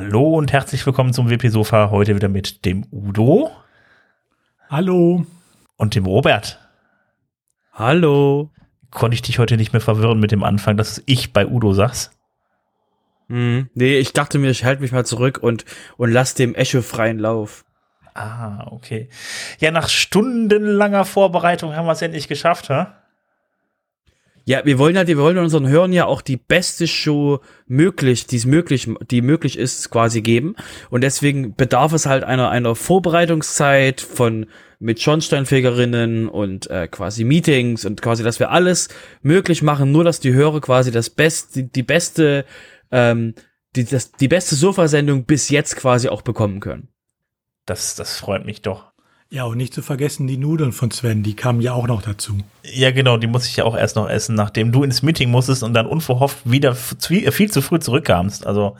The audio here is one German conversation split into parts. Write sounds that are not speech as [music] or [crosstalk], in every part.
Hallo und herzlich willkommen zum WP Sofa. Heute wieder mit dem Udo. Hallo. Und dem Robert. Hallo. Konnte ich dich heute nicht mehr verwirren mit dem Anfang, dass ich bei Udo sag's? Hm, nee, ich dachte mir, ich halte mich mal zurück und, und lass dem Echo freien Lauf. Ah, okay. Ja, nach stundenlanger Vorbereitung haben wir es endlich geschafft, ha? Ja, wir wollen ja, wir wollen unseren Hörern ja auch die beste Show möglich, die es möglich, die möglich ist, quasi geben. Und deswegen bedarf es halt einer, einer Vorbereitungszeit von, mit Schornsteinfegerinnen und äh, quasi Meetings und quasi, dass wir alles möglich machen, nur dass die Hörer quasi das beste, die, die beste, ähm, die, das, die beste Sofasendung bis jetzt quasi auch bekommen können. Das, das freut mich doch. Ja, und nicht zu vergessen die Nudeln von Sven, die kamen ja auch noch dazu. Ja, genau, die muss ich ja auch erst noch essen, nachdem du ins Meeting musstest und dann unverhofft wieder viel zu früh zurückkamst. Also,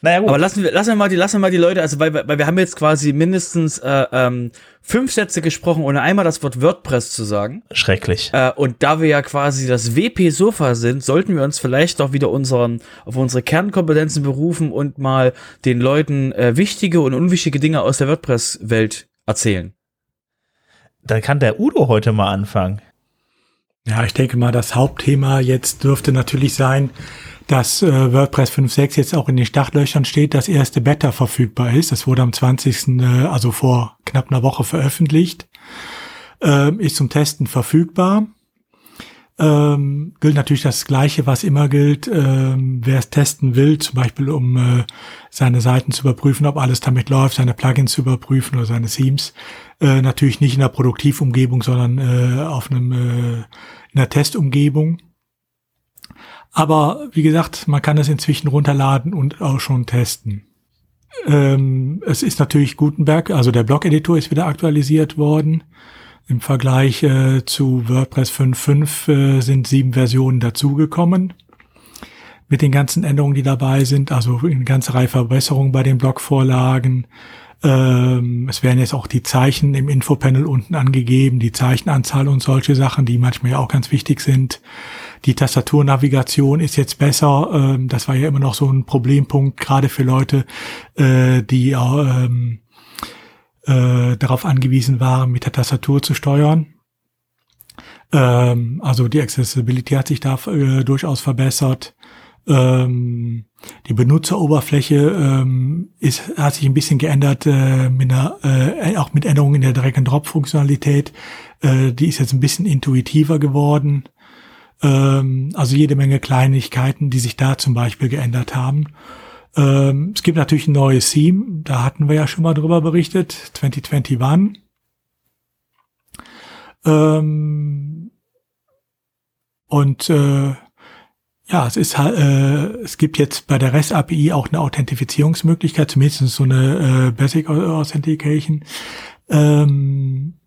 naja, gut. Aber lassen wir, lassen wir mal die, lassen wir mal die Leute, also weil, weil wir haben jetzt quasi mindestens äh, ähm, fünf Sätze gesprochen, ohne einmal das Wort WordPress zu sagen. Schrecklich. Äh, und da wir ja quasi das WP-Sofa sind, sollten wir uns vielleicht doch wieder unseren, auf unsere Kernkompetenzen berufen und mal den Leuten äh, wichtige und unwichtige Dinge aus der WordPress-Welt erzählen. Da kann der Udo heute mal anfangen. Ja, ich denke mal, das Hauptthema jetzt dürfte natürlich sein, dass äh, WordPress 5.6 jetzt auch in den Startlöchern steht, das erste Beta verfügbar ist. Das wurde am 20., äh, also vor knapp einer Woche veröffentlicht, äh, ist zum Testen verfügbar. Ähm, gilt natürlich das Gleiche, was immer gilt. Ähm, wer es testen will, zum Beispiel um äh, seine Seiten zu überprüfen, ob alles damit läuft, seine Plugins zu überprüfen oder seine Themes, äh, natürlich nicht in der Produktivumgebung, sondern äh, auf einem äh, in der Testumgebung. Aber wie gesagt, man kann es inzwischen runterladen und auch schon testen. Ähm, es ist natürlich Gutenberg, also der Blog-Editor ist wieder aktualisiert worden. Im Vergleich äh, zu WordPress 5.5 äh, sind sieben Versionen dazugekommen. Mit den ganzen Änderungen, die dabei sind, also eine ganze Reihe Verbesserungen bei den Blogvorlagen. Ähm, es werden jetzt auch die Zeichen im Infopanel unten angegeben, die Zeichenanzahl und solche Sachen, die manchmal ja auch ganz wichtig sind. Die Tastaturnavigation ist jetzt besser. Ähm, das war ja immer noch so ein Problempunkt, gerade für Leute, äh, die ähm, äh, darauf angewiesen waren, mit der Tastatur zu steuern. Ähm, also die Accessibility hat sich da äh, durchaus verbessert. Ähm, die Benutzeroberfläche ähm, ist, hat sich ein bisschen geändert, äh, mit einer, äh, auch mit Änderungen in der Drag-and-Drop-Funktionalität. Äh, die ist jetzt ein bisschen intuitiver geworden. Ähm, also jede Menge Kleinigkeiten, die sich da zum Beispiel geändert haben. Ähm, es gibt natürlich ein neues Theme, da hatten wir ja schon mal drüber berichtet, 2021. Ähm, und äh, ja, es ist äh, es gibt jetzt bei der REST API auch eine Authentifizierungsmöglichkeit, zumindest so eine äh, Basic Authentication. Ähm,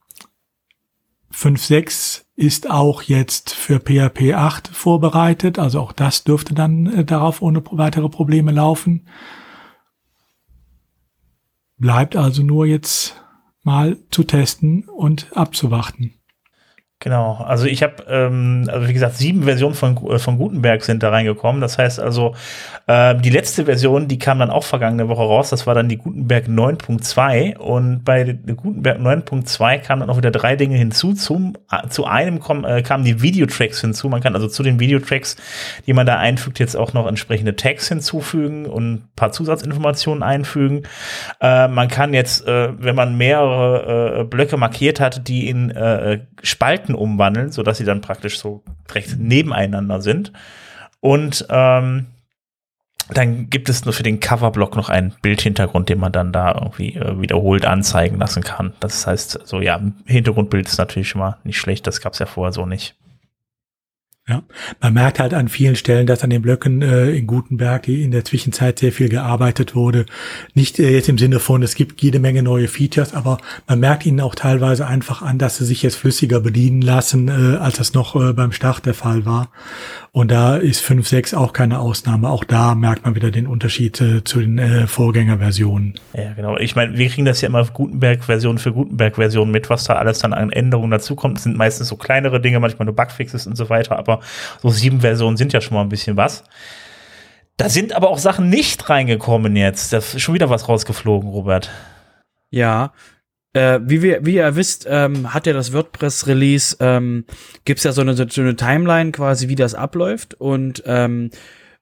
5.6 ist auch jetzt für PHP 8 vorbereitet, also auch das dürfte dann äh, darauf ohne weitere Probleme laufen. Bleibt also nur jetzt mal zu testen und abzuwarten. Genau, also ich habe, ähm, also wie gesagt, sieben Versionen von, äh, von Gutenberg sind da reingekommen. Das heißt also, äh, die letzte Version, die kam dann auch vergangene Woche raus, das war dann die Gutenberg 9.2 und bei Gutenberg 9.2 kamen dann auch wieder drei Dinge hinzu. Zum, äh, zu einem kom, äh, kamen die Videotracks hinzu. Man kann also zu den Videotracks, die man da einfügt, jetzt auch noch entsprechende Tags hinzufügen und ein paar Zusatzinformationen einfügen. Äh, man kann jetzt, äh, wenn man mehrere äh, Blöcke markiert hat, die in äh, Spalten Seiten umwandeln, sodass sie dann praktisch so direkt nebeneinander sind. Und ähm, dann gibt es nur für den Coverblock noch einen Bildhintergrund, den man dann da irgendwie äh, wiederholt anzeigen lassen kann. Das heißt, so ja, Hintergrundbild ist natürlich schon mal nicht schlecht, das gab es ja vorher so nicht. Ja, man merkt halt an vielen Stellen, dass an den Blöcken äh, in Gutenberg in der Zwischenzeit sehr viel gearbeitet wurde. Nicht äh, jetzt im Sinne von, es gibt jede Menge neue Features, aber man merkt ihnen auch teilweise einfach an, dass sie sich jetzt flüssiger bedienen lassen, äh, als das noch äh, beim Start der Fall war. Und da ist 5.6 auch keine Ausnahme. Auch da merkt man wieder den Unterschied äh, zu den äh, Vorgängerversionen. Ja, genau. Ich meine, wir kriegen das ja immer Gutenberg-Version für Gutenberg-Version mit, was da alles dann an Änderungen dazukommt. Das sind meistens so kleinere Dinge, manchmal nur Bugfixes und so weiter, aber so sieben Versionen sind ja schon mal ein bisschen was. Da sind aber auch Sachen nicht reingekommen jetzt. Da ist schon wieder was rausgeflogen, Robert. Ja, äh, wie, wir, wie ihr wisst, ähm, hat ja das WordPress-Release, ähm, gibt ja so eine, so eine Timeline quasi, wie das abläuft. Und ähm,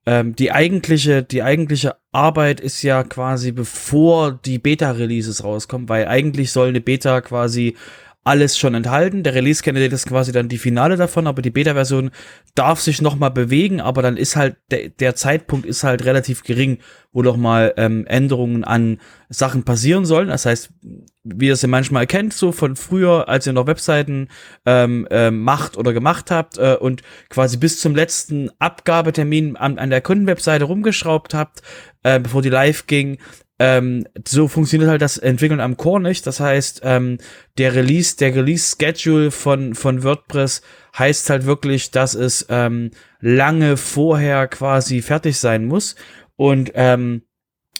ähm, die eigentliche, die eigentliche Arbeit ist ja quasi bevor die Beta-Releases rauskommen, weil eigentlich soll eine Beta quasi alles schon enthalten. Der Release Candidate ist quasi dann die Finale davon, aber die Beta-Version darf sich noch mal bewegen, aber dann ist halt der, der Zeitpunkt ist halt relativ gering, wo noch mal ähm, Änderungen an Sachen passieren sollen. Das heißt, wie ihr es ja manchmal kennt, so von früher, als ihr noch Webseiten ähm, äh, macht oder gemacht habt äh, und quasi bis zum letzten Abgabetermin an, an der Kundenwebseite rumgeschraubt habt, äh, bevor die live ging, ähm, so funktioniert halt das Entwickeln am Core nicht. Das heißt, ähm, der Release, der Release-Schedule von, von WordPress heißt halt wirklich, dass es ähm, lange vorher quasi fertig sein muss. Und ähm,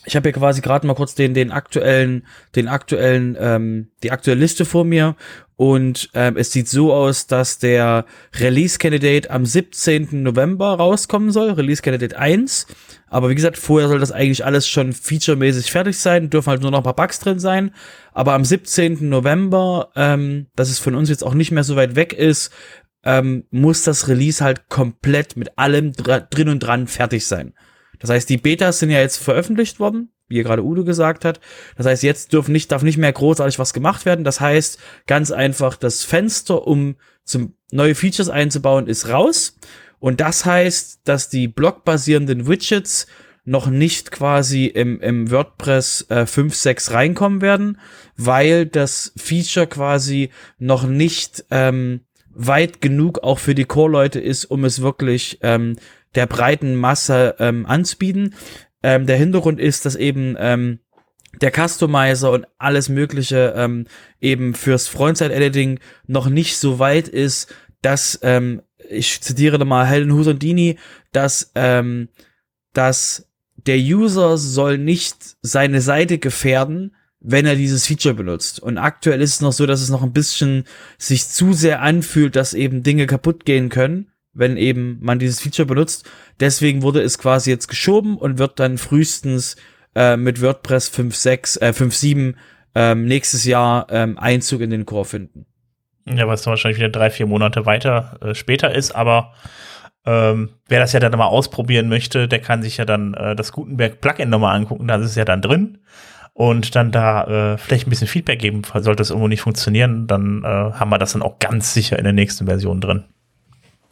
ich habe hier quasi gerade mal kurz den den aktuellen den aktuellen ähm, die aktuelle Liste vor mir und ähm, es sieht so aus, dass der Release Candidate am 17. November rauskommen soll, Release Candidate 1. Aber wie gesagt, vorher soll das eigentlich alles schon featuremäßig fertig sein, dürfen halt nur noch ein paar Bugs drin sein. Aber am 17. November, ähm, dass es von uns jetzt auch nicht mehr so weit weg ist, ähm, muss das Release halt komplett mit allem drin und dran fertig sein. Das heißt, die Betas sind ja jetzt veröffentlicht worden, wie ihr gerade Udo gesagt hat. Das heißt, jetzt dürfen nicht, darf nicht mehr großartig was gemacht werden. Das heißt, ganz einfach, das Fenster, um zum neue Features einzubauen, ist raus. Und das heißt, dass die blockbasierenden Widgets noch nicht quasi im, im WordPress äh, 5.6 reinkommen werden, weil das Feature quasi noch nicht ähm, weit genug auch für die Core-Leute ist, um es wirklich ähm, der breiten Masse ähm, anzubieten. Ähm, der Hintergrund ist, dass eben ähm, der Customizer und alles Mögliche ähm, eben fürs Frontside-Editing noch nicht so weit ist, dass, ähm, ich zitiere da mal Helen Husondini, dass, ähm, dass der User soll nicht seine Seite gefährden, wenn er dieses Feature benutzt. Und aktuell ist es noch so, dass es noch ein bisschen sich zu sehr anfühlt, dass eben Dinge kaputt gehen können wenn eben man dieses Feature benutzt. Deswegen wurde es quasi jetzt geschoben und wird dann frühestens äh, mit WordPress 5.6, äh, 5.7 ähm, nächstes Jahr ähm, Einzug in den Core finden. Ja, was dann wahrscheinlich wieder drei, vier Monate weiter äh, später ist, aber ähm, wer das ja dann mal ausprobieren möchte, der kann sich ja dann äh, das Gutenberg-Plugin nochmal angucken, da ist es ja dann drin und dann da äh, vielleicht ein bisschen Feedback geben, sollte das irgendwo nicht funktionieren, dann äh, haben wir das dann auch ganz sicher in der nächsten Version drin.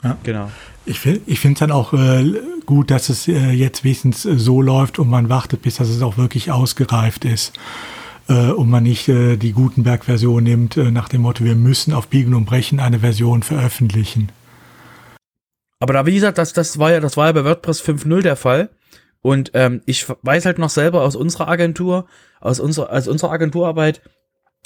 Ja. Genau. Ich, finde ich finde es dann auch äh, gut, dass es äh, jetzt wenigstens äh, so läuft und man wartet, bis dass es auch wirklich ausgereift ist. Äh, und man nicht äh, die Gutenberg-Version nimmt, äh, nach dem Motto, wir müssen auf Biegen und Brechen eine Version veröffentlichen. Aber da, wie gesagt, das, das war ja, das war ja bei WordPress 5.0 der Fall. Und ähm, ich weiß halt noch selber aus unserer Agentur, aus unserer, aus unserer Agenturarbeit,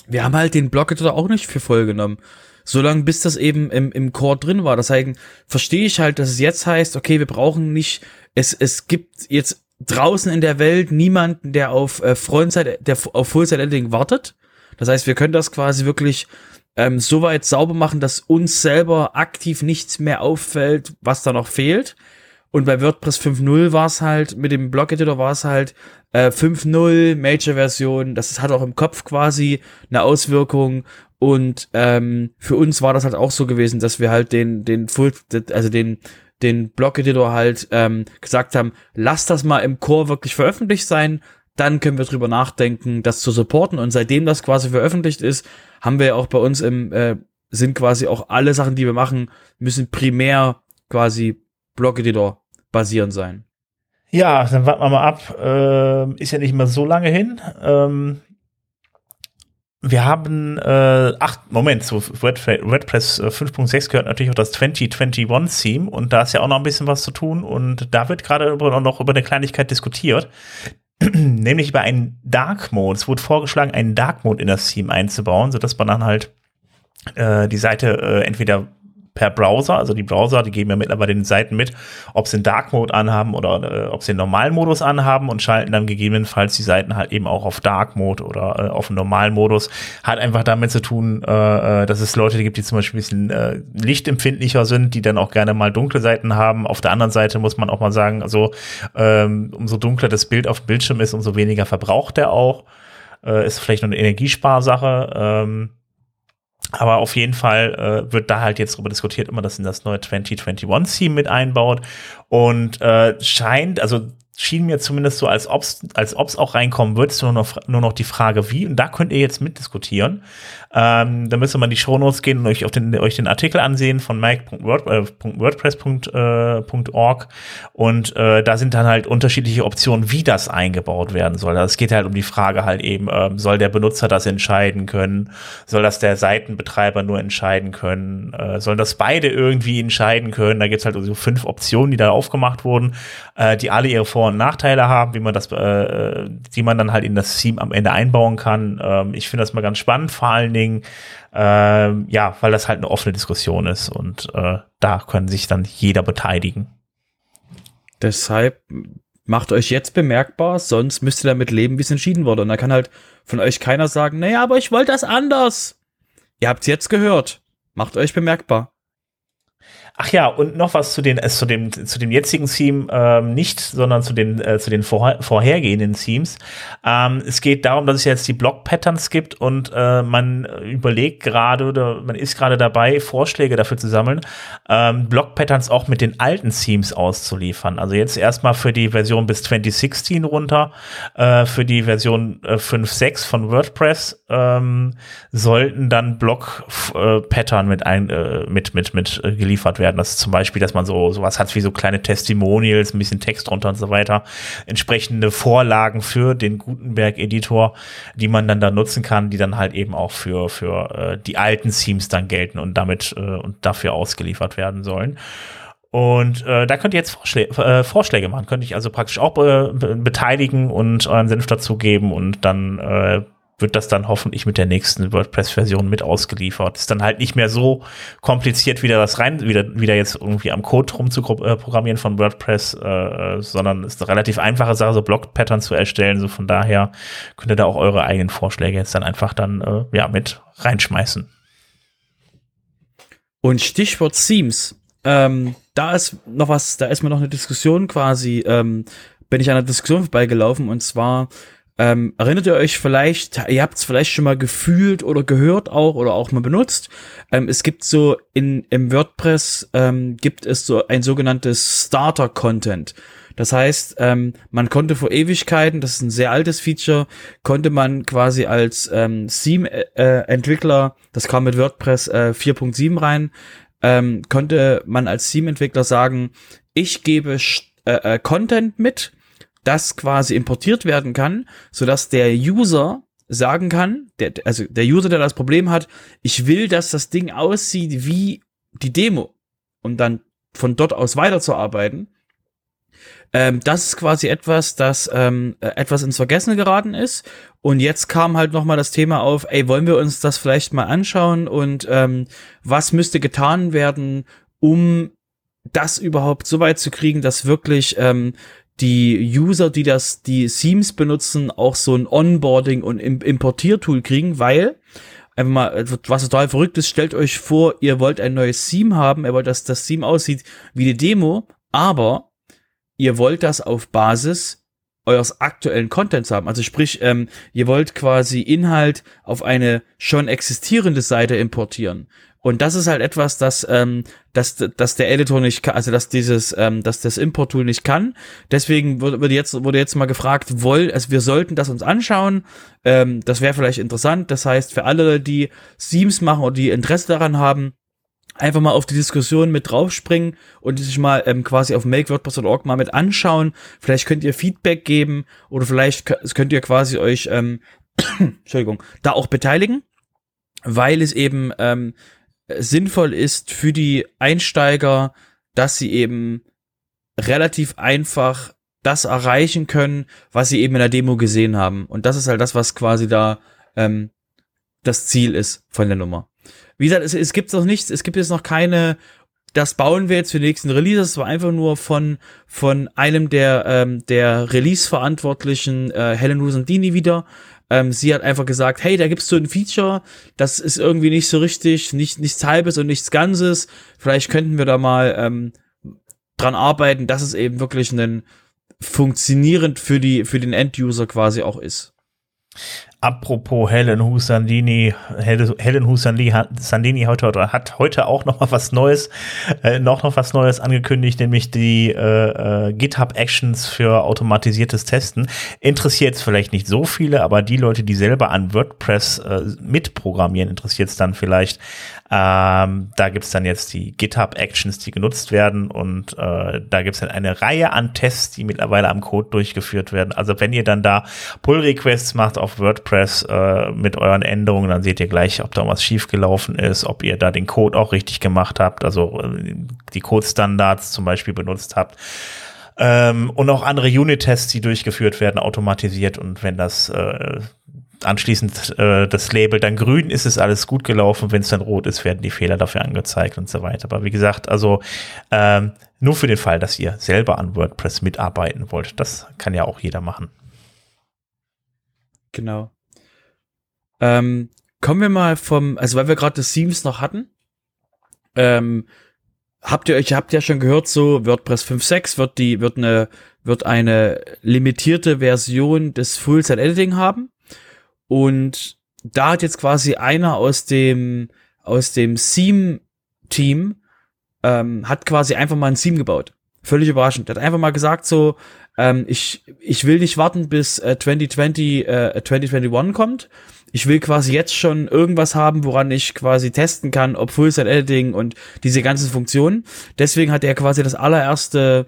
wir haben halt den Blog-Editor auch nicht für voll genommen solange bis das eben im, im Core drin war. Das heißt, verstehe ich halt, dass es jetzt heißt, okay, wir brauchen nicht, es, es gibt jetzt draußen in der Welt niemanden, der auf äh, Frontside, der auf Fullside Editing wartet. Das heißt, wir können das quasi wirklich ähm, so weit sauber machen, dass uns selber aktiv nichts mehr auffällt, was da noch fehlt. Und bei WordPress 5.0 war es halt, mit dem Blog-Editor war es halt äh, 5.0 Major-Version. Das hat auch im Kopf quasi eine Auswirkung. Und ähm, für uns war das halt auch so gewesen, dass wir halt den, den Full, also den, den Blog-Editor halt ähm, gesagt haben, lass das mal im Core wirklich veröffentlicht sein, dann können wir drüber nachdenken, das zu supporten. Und seitdem das quasi veröffentlicht ist, haben wir auch bei uns im, äh, sind quasi auch alle Sachen, die wir machen, müssen primär quasi Blog-Editor basierend sein. Ja, dann warten wir mal ab. Ähm, ist ja nicht mehr so lange hin. Ähm, wir haben, äh, ach, Moment, zu WordPress 5.6 äh, gehört natürlich auch das 2021-Theme und da ist ja auch noch ein bisschen was zu tun und da wird gerade noch über eine Kleinigkeit diskutiert, [clears throat] nämlich über einen Dark Mode. Es wurde vorgeschlagen, einen Dark Mode in das Theme einzubauen, sodass man dann halt äh, die Seite äh, entweder per Browser. Also die Browser, die geben ja mittlerweile den Seiten mit, ob sie den Dark Mode anhaben oder äh, ob sie den normalen Modus anhaben und schalten dann gegebenenfalls die Seiten halt eben auch auf Dark Mode oder äh, auf den normalen. Hat einfach damit zu tun, äh, äh dass es Leute gibt, die zum Beispiel ein bisschen äh, lichtempfindlicher sind, die dann auch gerne mal dunkle Seiten haben. Auf der anderen Seite muss man auch mal sagen, also ähm, umso dunkler das Bild auf dem Bildschirm ist, umso weniger verbraucht er auch. Äh, ist vielleicht nur eine Energiesparsache. Ähm, aber auf jeden Fall äh, wird da halt jetzt darüber diskutiert, immer das in das neue 2021-Theme mit einbaut. Und äh, scheint, also schien mir zumindest so, als ob's, als ob's auch reinkommen wird, ist nur noch, nur noch die Frage, wie. Und da könnt ihr jetzt mitdiskutieren. Ähm, da müsste man die Shownotes gehen und euch, auf den, euch den Artikel ansehen von mike.wordpress.org äh, und äh, da sind dann halt unterschiedliche Optionen, wie das eingebaut werden soll. Also es geht halt um die Frage halt eben, ähm, soll der Benutzer das entscheiden können? Soll das der Seitenbetreiber nur entscheiden können? Äh, sollen das beide irgendwie entscheiden können? Da gibt's halt so fünf Optionen, die da aufgemacht wurden, äh, die alle ihre Vor- und Nachteile haben, wie man das, äh, die man dann halt in das Theme am Ende einbauen kann. Ähm, ich finde das mal ganz spannend, vor allen Dingen Dingen, äh, ja, weil das halt eine offene Diskussion ist und äh, da können sich dann jeder beteiligen. Deshalb macht euch jetzt bemerkbar, sonst müsst ihr damit leben, wie es entschieden wurde. Und da kann halt von euch keiner sagen, naja, aber ich wollte das anders. Ihr habt's jetzt gehört. Macht euch bemerkbar. Ach ja, und noch was zu den äh, zu dem zu dem jetzigen Theme ähm, nicht, sondern zu den äh, zu den vor, vorhergehenden Themes. Ähm, es geht darum, dass es jetzt die Block Patterns gibt und äh, man überlegt gerade oder man ist gerade dabei, Vorschläge dafür zu sammeln, ähm, Block Patterns auch mit den alten Themes auszuliefern. Also jetzt erstmal für die Version bis 2016 runter, äh, für die Version äh, 5.6 von WordPress ähm, sollten dann Block äh, mit ein äh, mit mit mit äh, geliefert werden werden. Das ist zum Beispiel, dass man so sowas hat wie so kleine Testimonials, ein bisschen Text drunter und so weiter. Entsprechende Vorlagen für den Gutenberg-Editor, die man dann da nutzen kann, die dann halt eben auch für, für äh, die alten Themes dann gelten und damit äh, und dafür ausgeliefert werden sollen. Und äh, da könnt ihr jetzt Vorschläge, äh, Vorschläge machen. Könnt ich also praktisch auch be beteiligen und euren Senf dazugeben und dann äh, wird das dann hoffentlich mit der nächsten WordPress-Version mit ausgeliefert. Ist dann halt nicht mehr so kompliziert, wieder das rein, wieder, wieder jetzt irgendwie am Code rumzuprogrammieren von WordPress, äh, sondern ist eine relativ einfache Sache, so Block-Pattern zu erstellen. So von daher könnt ihr da auch eure eigenen Vorschläge jetzt dann einfach dann, äh, ja, mit reinschmeißen. Und Stichwort Themes. Ähm, da ist noch was, da ist mir noch eine Diskussion quasi, ähm, bin ich an einer Diskussion vorbeigelaufen und zwar ähm, erinnert ihr euch vielleicht, ihr habt es vielleicht schon mal gefühlt oder gehört auch oder auch mal benutzt. Ähm, es gibt so in im WordPress ähm, gibt es so ein sogenanntes Starter-Content. Das heißt, ähm, man konnte vor Ewigkeiten, das ist ein sehr altes Feature, konnte man quasi als ähm, Theme-Entwickler, das kam mit WordPress äh, 4.7 rein, ähm, konnte man als Theme-Entwickler sagen, ich gebe äh, äh, Content mit, das quasi importiert werden kann, sodass der User sagen kann, der, also der User, der das Problem hat, ich will, dass das Ding aussieht wie die Demo, um dann von dort aus weiterzuarbeiten. Ähm, das ist quasi etwas, das ähm, äh, etwas ins Vergessen geraten ist. Und jetzt kam halt nochmal das Thema auf, ey, wollen wir uns das vielleicht mal anschauen und ähm, was müsste getan werden, um das überhaupt so weit zu kriegen, dass wirklich ähm, die User, die das, die Themes benutzen, auch so ein Onboarding und Importiertool kriegen, weil einfach mal, was total verrückt ist, stellt euch vor, ihr wollt ein neues Theme haben, ihr wollt, dass das Theme aussieht wie die Demo, aber ihr wollt das auf Basis eures aktuellen Contents haben. Also sprich, ähm, ihr wollt quasi Inhalt auf eine schon existierende Seite importieren. Und das ist halt etwas, das, ähm, dass, dass der Editor nicht kann, also dass dieses, ähm, dass das Import-Tool nicht kann. Deswegen wurde jetzt, wurde jetzt mal gefragt, woll, also wir sollten das uns anschauen. Ähm, das wäre vielleicht interessant. Das heißt, für alle, die Themes machen oder die Interesse daran haben, einfach mal auf die Diskussion mit draufspringen und sich mal ähm, quasi auf makewordpress.org mal mit anschauen. Vielleicht könnt ihr Feedback geben oder vielleicht könnt ihr quasi euch, ähm, [coughs] Entschuldigung, da auch beteiligen, weil es eben ähm, sinnvoll ist für die Einsteiger, dass sie eben relativ einfach das erreichen können, was sie eben in der Demo gesehen haben. Und das ist halt das, was quasi da ähm, das Ziel ist von der Nummer. Wie gesagt, es, es gibt noch nichts, es gibt jetzt noch keine, das bauen wir jetzt für die nächsten Releases. Es war einfach nur von, von einem der, ähm, der Release-Verantwortlichen, äh, Helen Rusandini wieder. Ähm, sie hat einfach gesagt, hey, da gibt's so ein Feature, das ist irgendwie nicht so richtig, nicht, nichts halbes und nichts Ganzes. Vielleicht könnten wir da mal ähm, dran arbeiten, dass es eben wirklich ein funktionierend für die, für den End-User quasi auch ist. Apropos Helen Husandini, Helen Husandini heute, hat heute auch noch mal was Neues, äh, noch noch was Neues angekündigt, nämlich die äh, äh, GitHub Actions für automatisiertes Testen. Interessiert es vielleicht nicht so viele, aber die Leute, die selber an WordPress äh, mitprogrammieren, interessiert es dann vielleicht. Ähm, da gibt's dann jetzt die GitHub Actions, die genutzt werden und äh, da gibt's dann eine Reihe an Tests, die mittlerweile am Code durchgeführt werden. Also wenn ihr dann da Pull Requests macht auf WordPress äh, mit euren Änderungen, dann seht ihr gleich, ob da was schiefgelaufen ist, ob ihr da den Code auch richtig gemacht habt, also äh, die Code-Standards zum Beispiel benutzt habt. Ähm, und auch andere Unit-Tests, die durchgeführt werden, automatisiert. Und wenn das äh, anschließend äh, das Label dann grün ist, ist alles gut gelaufen. Wenn es dann rot ist, werden die Fehler dafür angezeigt und so weiter. Aber wie gesagt, also ähm, nur für den Fall, dass ihr selber an WordPress mitarbeiten wollt. Das kann ja auch jeder machen. Genau. Ähm, kommen wir mal vom, also weil wir gerade das Themes noch hatten, ähm, habt ihr euch, habt ja schon gehört, so WordPress 5.6 wird die, wird eine, wird eine limitierte Version des Full-Set Editing haben. Und da hat jetzt quasi einer aus dem, aus dem Theme-Team, ähm, hat quasi einfach mal ein Theme gebaut. Völlig überraschend. Der hat einfach mal gesagt so, ähm, ich, ich will nicht warten, bis äh, 2020, äh, 2021 kommt. Ich will quasi jetzt schon irgendwas haben, woran ich quasi testen kann, ob Full-Site-Editing und diese ganzen Funktionen. Deswegen hat er quasi das allererste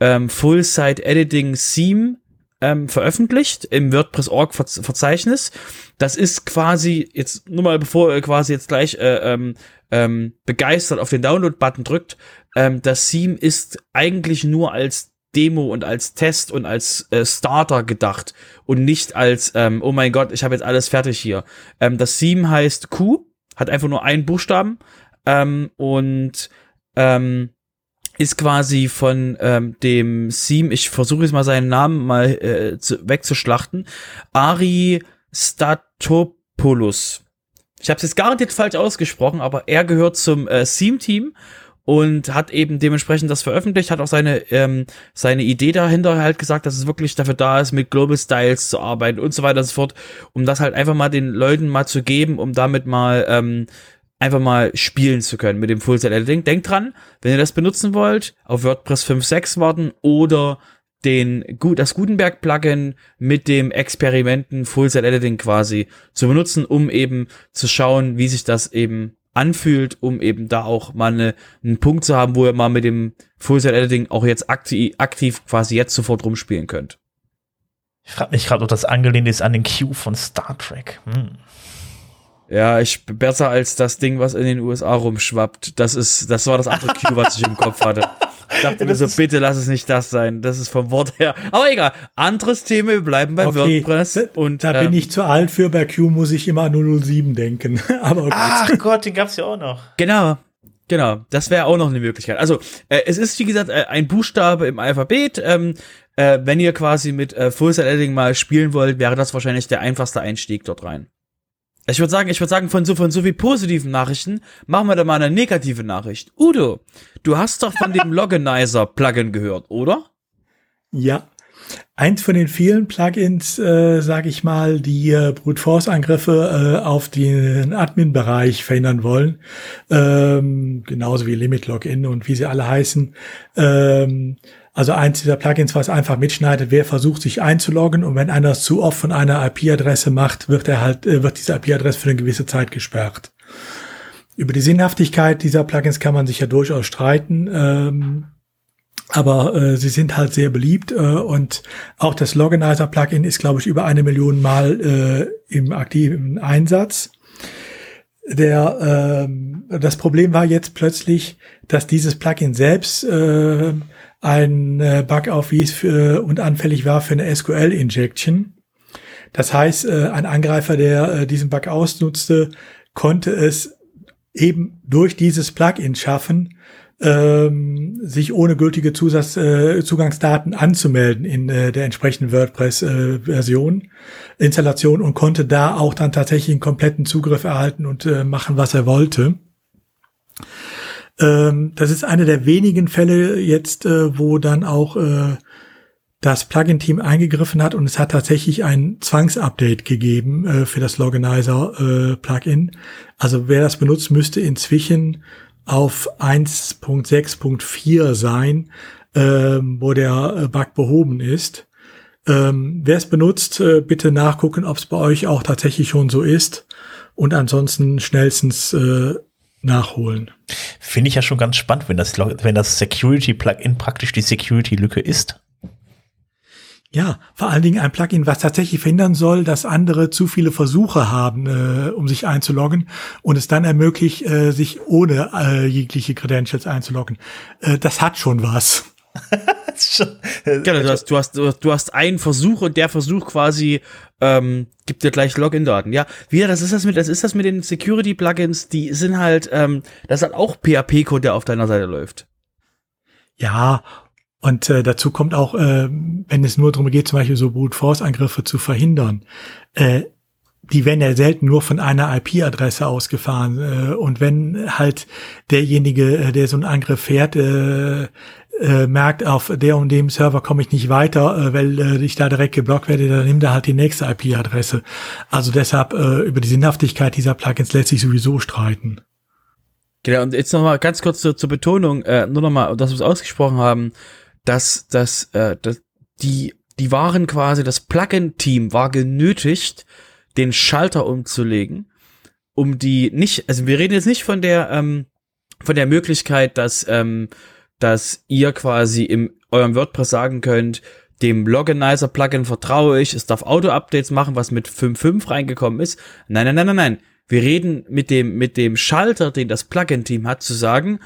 ähm, Full-Site-Editing-Theme ähm, veröffentlicht im WordPress.org Verzeichnis. Das ist quasi jetzt nur mal bevor ihr quasi jetzt gleich äh, ähm, ähm, begeistert auf den Download-Button drückt. Ähm, das Theme ist eigentlich nur als Demo und als Test und als äh, Starter gedacht und nicht als ähm, oh mein Gott, ich habe jetzt alles fertig hier. Ähm, das Theme heißt Q, hat einfach nur einen Buchstaben ähm, und ähm, ist quasi von ähm, dem Theme, ich versuche jetzt mal seinen Namen mal äh, zu, wegzuschlachten, Ari Statopoulos. Ich habe es jetzt garantiert falsch ausgesprochen, aber er gehört zum äh, Theme-Team und hat eben dementsprechend das veröffentlicht, hat auch seine, ähm, seine Idee dahinter halt gesagt, dass es wirklich dafür da ist, mit Global Styles zu arbeiten und so weiter und so fort, um das halt einfach mal den Leuten mal zu geben, um damit mal ähm, einfach mal spielen zu können mit dem Full-Set-Editing. Denkt dran, wenn ihr das benutzen wollt, auf WordPress 5.6 warten oder den, das Gutenberg-Plugin mit dem Experimenten Full-Set-Editing quasi zu benutzen, um eben zu schauen, wie sich das eben anfühlt, um eben da auch mal eine, einen Punkt zu haben, wo ihr mal mit dem Full-Set-Editing auch jetzt aktiv, aktiv quasi jetzt sofort rumspielen könnt. Ich frage mich gerade, ob das angelehnt ist an den Q von Star Trek. Hm. Ja, ich besser als das Ding, was in den USA rumschwappt. Das ist, das war das andere Q, was ich im Kopf hatte. Ich [laughs] dachte mir so, bitte lass es nicht das sein. Das ist vom Wort her. Aber egal. Anderes Thema, wir bleiben bei okay. WordPress. Und, da ähm, bin ich zu alt für. Bei Q muss ich immer 007 denken. [laughs] Aber gut. Ach Gott, den gab's ja auch noch. Genau. Genau, das wäre auch noch eine Möglichkeit. Also, äh, es ist, wie gesagt, äh, ein Buchstabe im Alphabet. Ähm, äh, wenn ihr quasi mit äh, Full-Set-Editing mal spielen wollt, wäre das wahrscheinlich der einfachste Einstieg dort rein. Ich würde sagen, ich würde sagen, von so, von so viel positiven Nachrichten machen wir da mal eine negative Nachricht. Udo, du hast doch von dem [laughs] Loganizer-Plugin gehört, oder? Ja. Eins von den vielen Plugins, äh, sage ich mal, die äh, Brute Force Angriffe äh, auf den Admin-Bereich verhindern wollen, ähm, genauso wie Limit Login und wie sie alle heißen. Ähm, also eins dieser Plugins, was einfach mitschneidet, wer versucht sich einzuloggen und wenn einer es zu oft von einer IP-Adresse macht, wird er halt, äh, wird diese IP-Adresse für eine gewisse Zeit gesperrt. Über die Sinnhaftigkeit dieser Plugins kann man sich ja durchaus streiten, ähm, aber äh, sie sind halt sehr beliebt äh, und auch das Loganizer-Plugin ist, glaube ich, über eine Million Mal äh, im aktiven Einsatz. Der, äh, das Problem war jetzt plötzlich, dass dieses Plugin selbst äh, ein äh, Bug aufwies für, und anfällig war für eine SQL-Injection. Das heißt, äh, ein Angreifer, der äh, diesen Bug ausnutzte, konnte es eben durch dieses Plugin schaffen, ähm, sich ohne gültige Zusatz, äh, Zugangsdaten anzumelden in äh, der entsprechenden WordPress-Version, äh, Installation und konnte da auch dann tatsächlich einen kompletten Zugriff erhalten und äh, machen, was er wollte. Ähm, das ist einer der wenigen Fälle jetzt, äh, wo dann auch äh, das Plugin-Team eingegriffen hat und es hat tatsächlich ein Zwangsupdate gegeben äh, für das Loganizer-Plugin. Äh, also wer das benutzt, müsste inzwischen auf 1.6.4 sein, ähm, wo der äh, Bug behoben ist. Ähm, wer es benutzt, äh, bitte nachgucken, ob es bei euch auch tatsächlich schon so ist und ansonsten schnellstens äh, nachholen. Finde ich ja schon ganz spannend, wenn das, wenn das Security-Plugin praktisch die Security-Lücke ist. Ja, vor allen Dingen ein Plugin, was tatsächlich verhindern soll, dass andere zu viele Versuche haben, äh, um sich einzuloggen und es dann ermöglicht, äh, sich ohne äh, jegliche Credentials einzuloggen. Äh, das hat schon was. [laughs] genau, du hast, du hast, du hast einen Versuch und der Versuch quasi ähm, gibt dir gleich Login-Daten. Ja, wie das ist das mit, das ist das mit den Security-Plugins, die sind halt, ähm, das hat auch PHP-Code, der auf deiner Seite läuft. Ja, und äh, dazu kommt auch, äh, wenn es nur darum geht, zum Beispiel so Brute Force Angriffe zu verhindern, äh, die werden ja selten nur von einer IP-Adresse ausgefahren. Äh, und wenn halt derjenige, äh, der so einen Angriff fährt, äh, äh, merkt, auf der und dem Server komme ich nicht weiter, äh, weil äh, ich da direkt geblockt werde, dann nimmt er halt die nächste IP-Adresse. Also deshalb äh, über die Sinnhaftigkeit dieser Plugins lässt sich sowieso streiten. Genau, und jetzt nochmal ganz kurz zur, zur Betonung, äh, nur nochmal, dass wir es ausgesprochen haben, dass, dass, äh, dass die, die waren quasi, das Plugin-Team war genötigt, den Schalter umzulegen, um die nicht, also wir reden jetzt nicht von der, ähm, von der Möglichkeit, dass, ähm, dass ihr quasi im eurem WordPress sagen könnt, dem Loganizer Plugin vertraue ich, es darf Auto-Updates machen, was mit 5.5 reingekommen ist. Nein, nein, nein, nein, nein. Wir reden mit dem, mit dem Schalter, den das Plugin-Team hat, zu sagen,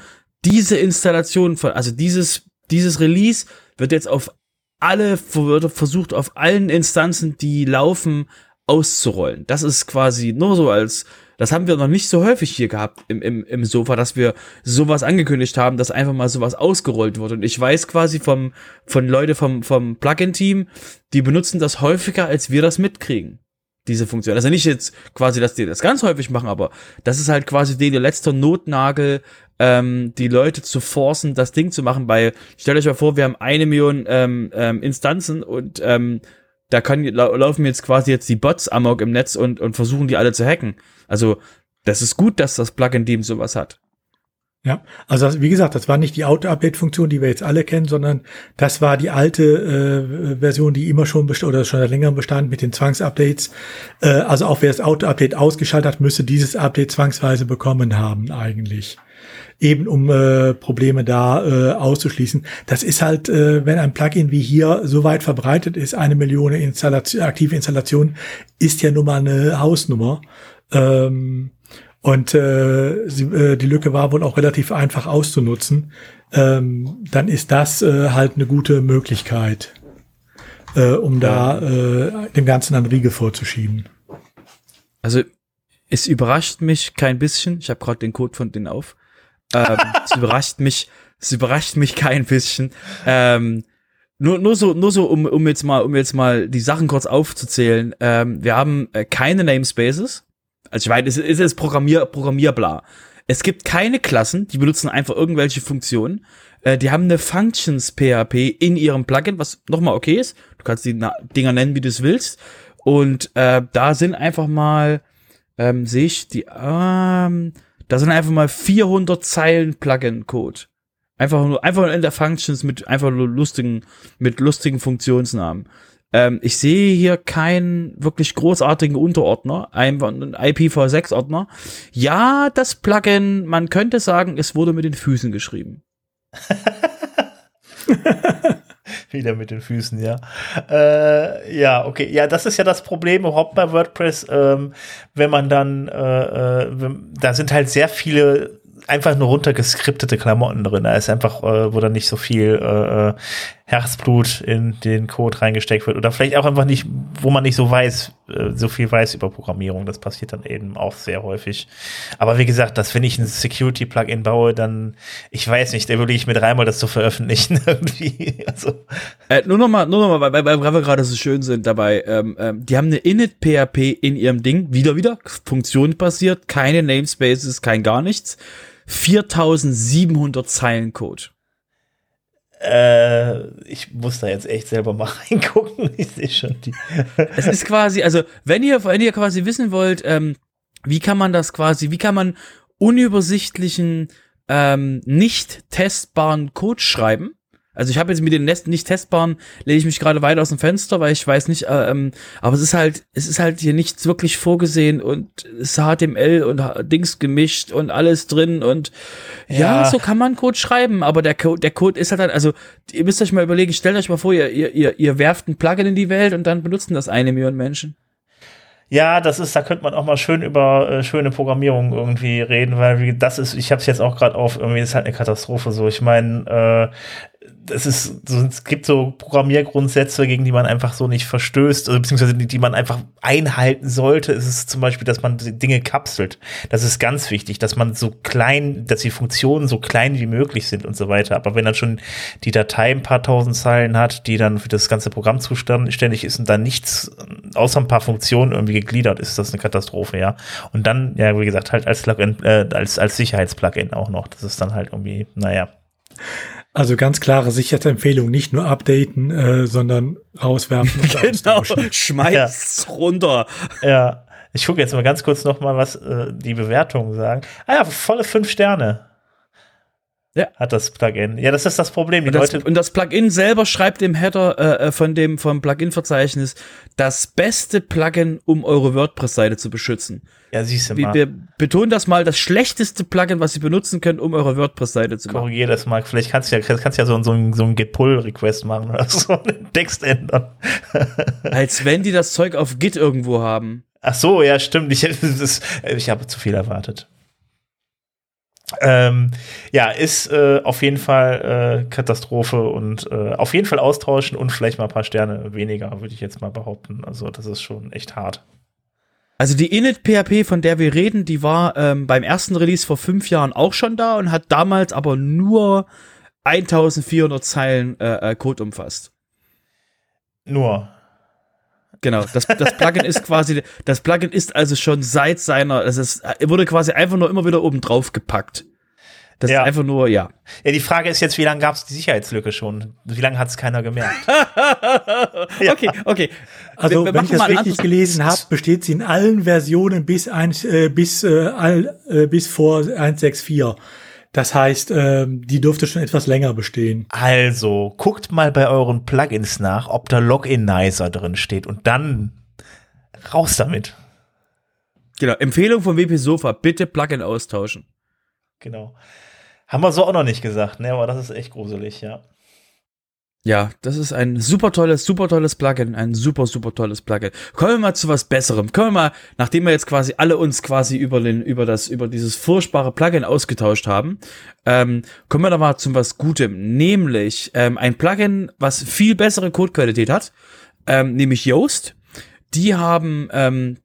diese Installation von, also dieses dieses Release wird jetzt auf alle, wird versucht auf allen Instanzen, die laufen, auszurollen. Das ist quasi nur so als, das haben wir noch nicht so häufig hier gehabt im, im, im Sofa, dass wir sowas angekündigt haben, dass einfach mal sowas ausgerollt wird. Und ich weiß quasi vom, von Leute vom, vom Plugin-Team, die benutzen das häufiger, als wir das mitkriegen. Diese Funktion. Also nicht jetzt quasi, dass die das ganz häufig machen, aber das ist halt quasi der letzte Notnagel, ähm, die Leute zu forcen, das Ding zu machen, weil stellt euch mal vor, wir haben eine Million ähm, ähm, Instanzen und ähm, da kann, lau laufen jetzt quasi jetzt die Bots amok im Netz und, und versuchen die alle zu hacken. Also das ist gut, dass das Plugin-Team sowas hat. Ja, also wie gesagt, das war nicht die Auto-Update-Funktion, die wir jetzt alle kennen, sondern das war die alte äh, Version, die immer schon bestand oder schon seit längerem bestand mit den Zwangsupdates. Äh, also auch wer das Auto-Update ausgeschaltet hat, müsste dieses Update zwangsweise bekommen haben eigentlich eben um äh, Probleme da äh, auszuschließen. Das ist halt, äh, wenn ein Plugin wie hier so weit verbreitet ist, eine Million Installation, aktive Installation ist ja nun mal eine Hausnummer. Ähm, und äh, sie, äh, die Lücke war wohl auch relativ einfach auszunutzen. Ähm, dann ist das äh, halt eine gute Möglichkeit, äh, um da äh, dem Ganzen einen Riegel vorzuschieben. Also es überrascht mich kein bisschen. Ich habe gerade den Code von denen auf. Ähm, [laughs] es überrascht mich, es überrascht mich kein bisschen. Ähm, nur, nur so, nur so, um, um jetzt mal, um jetzt mal die Sachen kurz aufzuzählen. Ähm, wir haben äh, keine Namespaces. Also ich meine, es ist jetzt Programmier, Programmierbla. Es gibt keine Klassen, die benutzen einfach irgendwelche Funktionen. Äh, die haben eine Functions PHP in ihrem Plugin, was nochmal okay ist. Du kannst die Dinger nennen, wie du es willst. Und äh, da sind einfach mal, ähm, sehe ich die, ähm, da sind einfach mal 400 Zeilen Plugin-Code. Einfach nur, einfach nur in der Functions mit einfach nur lustigen, mit lustigen Funktionsnamen. Ähm, ich sehe hier keinen wirklich großartigen Unterordner, einen IPv6-Ordner. Ja, das Plugin, man könnte sagen, es wurde mit den Füßen geschrieben. [laughs] Wieder mit den Füßen, ja. Äh, ja, okay. Ja, das ist ja das Problem überhaupt bei WordPress, ähm, wenn man dann, äh, äh, da sind halt sehr viele einfach nur runtergeskriptete Klamotten drin. Da ist einfach, äh, wo dann nicht so viel äh, äh, Herzblut in den Code reingesteckt wird. Oder vielleicht auch einfach nicht, wo man nicht so weiß, äh, so viel weiß über Programmierung. Das passiert dann eben auch sehr häufig. Aber wie gesagt, dass wenn ich ein Security-Plugin baue, dann, ich weiß nicht, da überlege ich mir dreimal, das zu veröffentlichen [laughs] irgendwie. Also. Äh, nur noch mal, nur noch mal, weil, weil, weil wir gerade so schön sind dabei. Ähm, ähm, die haben eine Init-PHP in ihrem Ding, wieder, wieder, Funktion basiert, keine Namespaces, kein gar nichts. 4700 Zeilen Code. Äh, ich muss da jetzt echt selber mal [laughs] reingucken. Ich sehe schon die. [laughs] es ist quasi, also wenn ihr, wenn ihr quasi wissen wollt, ähm, wie kann man das quasi, wie kann man unübersichtlichen, ähm, nicht testbaren Code schreiben, also ich habe jetzt mit den nicht testbaren, lege ich mich gerade weit aus dem Fenster, weil ich weiß nicht, äh, ähm, aber es ist halt, es ist halt hier nichts wirklich vorgesehen und es ist HTML und Dings gemischt und alles drin und ja, ja so kann man Code schreiben, aber der Code, der Code ist halt, halt also ihr müsst euch mal überlegen, stellt euch mal vor, ihr, ihr, ihr werft ein Plugin in die Welt und dann benutzen das eine Million Menschen. Ja, das ist, da könnte man auch mal schön über äh, schöne Programmierung irgendwie reden, weil wie, das ist, ich habe es jetzt auch gerade auf, irgendwie ist halt eine Katastrophe so. Ich meine, äh, es ist es gibt so Programmiergrundsätze, gegen die man einfach so nicht verstößt, also, beziehungsweise die, die man einfach einhalten sollte. Es ist zum Beispiel, dass man Dinge kapselt. Das ist ganz wichtig, dass man so klein, dass die Funktionen so klein wie möglich sind und so weiter. Aber wenn dann schon die Datei ein paar tausend Zeilen hat, die dann für das ganze Programm zuständig ist und dann nichts außer ein paar Funktionen irgendwie gegliedert, ist das eine Katastrophe, ja. Und dann, ja, wie gesagt, halt als Plugin, äh, als, als Sicherheitsplugin auch noch. Das ist dann halt irgendwie, naja. Also ganz klare Sicherheitsempfehlung, nicht nur updaten, äh, sondern rauswerfen und [laughs] genau, schmeiß ja. runter. Ja, ich gucke jetzt mal ganz kurz noch mal, was äh, die Bewertungen sagen. Ah ja, volle fünf Sterne. Ja. Hat das Plugin. Ja, das ist das Problem. Die und, das, Leute und das Plugin selber schreibt im Header äh, äh, von dem vom Plugin-Verzeichnis das beste Plugin, um eure WordPress-Seite zu beschützen. Ja, siehst du mal. Wir, wir betonen das mal, das schlechteste Plugin, was ihr benutzen könnt, um eure WordPress-Seite zu machen. Korrigiere das mal. Vielleicht kannst du ja, kannst ja so, so, ein, so ein Get-Pull-Request machen oder [laughs] so einen Text ändern. [laughs] Als wenn die das Zeug auf Git irgendwo haben. Ach so, ja, stimmt. Ich, ich habe zu viel erwartet. Ähm, ja, ist äh, auf jeden Fall äh, Katastrophe und äh, auf jeden Fall austauschen und vielleicht mal ein paar Sterne weniger, würde ich jetzt mal behaupten. Also das ist schon echt hart. Also die Init PHP, von der wir reden, die war ähm, beim ersten Release vor fünf Jahren auch schon da und hat damals aber nur 1400 Zeilen äh, äh, Code umfasst. Nur. Genau, das, das Plugin ist quasi, das Plugin ist also schon seit seiner, es ist, wurde quasi einfach nur immer wieder oben drauf gepackt. Das ja. ist einfach nur, ja. Ja, die Frage ist jetzt, wie lange gab es die Sicherheitslücke schon? Wie lange hat es keiner gemerkt? [laughs] ja. Okay, okay. Also, wir, wir wenn ich das richtig gelesen habe, besteht sie in allen Versionen bis, eins, äh, bis, äh, all, äh, bis vor 1.6.4. Das heißt, äh, die dürfte schon etwas länger bestehen. Also, guckt mal bei euren Plugins nach, ob da Loginizer drin steht und dann raus damit. Genau, Empfehlung von WP Sofa, bitte Plugin austauschen. Genau. Haben wir so auch noch nicht gesagt, ne, aber das ist echt gruselig, ja. Ja, das ist ein super tolles, super tolles Plugin, ein super, super tolles Plugin. Kommen wir mal zu was Besserem. Kommen wir mal, nachdem wir jetzt quasi alle uns quasi über den, über das, über dieses furchtbare Plugin ausgetauscht haben, ähm, kommen wir doch mal zu was Gutem, nämlich ähm, ein Plugin, was viel bessere Codequalität hat, ähm, nämlich Yoast. Die haben ähm,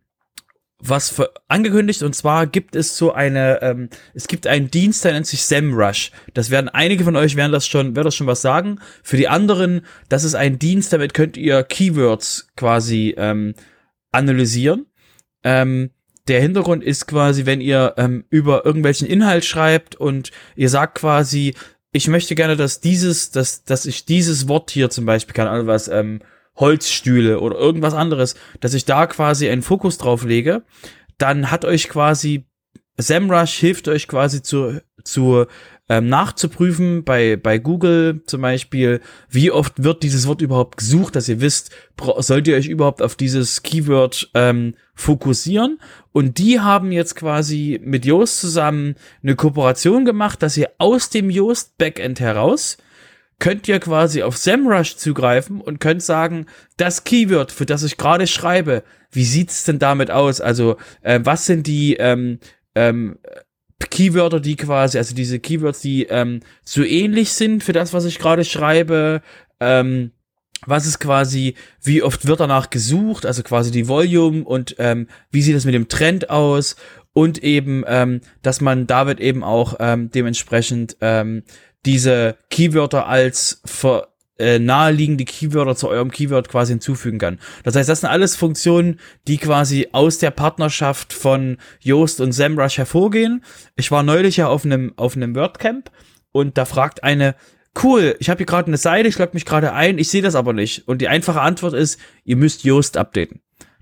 was angekündigt und zwar gibt es so eine, ähm, es gibt einen Dienst, der nennt sich SEMrush. Das werden einige von euch werden das schon, werden das schon was sagen. Für die anderen, das ist ein Dienst, damit könnt ihr Keywords quasi ähm, analysieren. Ähm, der Hintergrund ist quasi, wenn ihr ähm, über irgendwelchen Inhalt schreibt und ihr sagt quasi, ich möchte gerne, dass dieses, dass, dass ich dieses Wort hier zum Beispiel, keine Ahnung was, ähm, Holzstühle oder irgendwas anderes, dass ich da quasi einen Fokus drauf lege, dann hat euch quasi SEMrush hilft euch quasi zu, zu ähm, nachzuprüfen bei, bei Google zum Beispiel, wie oft wird dieses Wort überhaupt gesucht, dass ihr wisst, sollt ihr euch überhaupt auf dieses Keyword ähm, fokussieren. Und die haben jetzt quasi mit Yoast zusammen eine Kooperation gemacht, dass ihr aus dem Yoast Backend heraus könnt ihr quasi auf SEMrush zugreifen und könnt sagen, das Keyword, für das ich gerade schreibe, wie sieht's denn damit aus? Also, äh, was sind die ähm, ähm, Keywörter, die quasi, also diese Keywords, die ähm, so ähnlich sind für das, was ich gerade schreibe, ähm, was ist quasi, wie oft wird danach gesucht, also quasi die Volume und ähm, wie sieht es mit dem Trend aus und eben, ähm, dass man damit eben auch ähm, dementsprechend ähm, diese Keywörter als ver äh, naheliegende Keywörter zu eurem Keyword quasi hinzufügen kann. Das heißt, das sind alles Funktionen, die quasi aus der Partnerschaft von Yoast und SEMrush hervorgehen. Ich war neulich ja auf einem auf einem WordCamp und da fragt eine cool, ich habe hier gerade eine Seite, ich logge mich gerade ein, ich sehe das aber nicht. Und die einfache Antwort ist, ihr müsst Yoast updaten.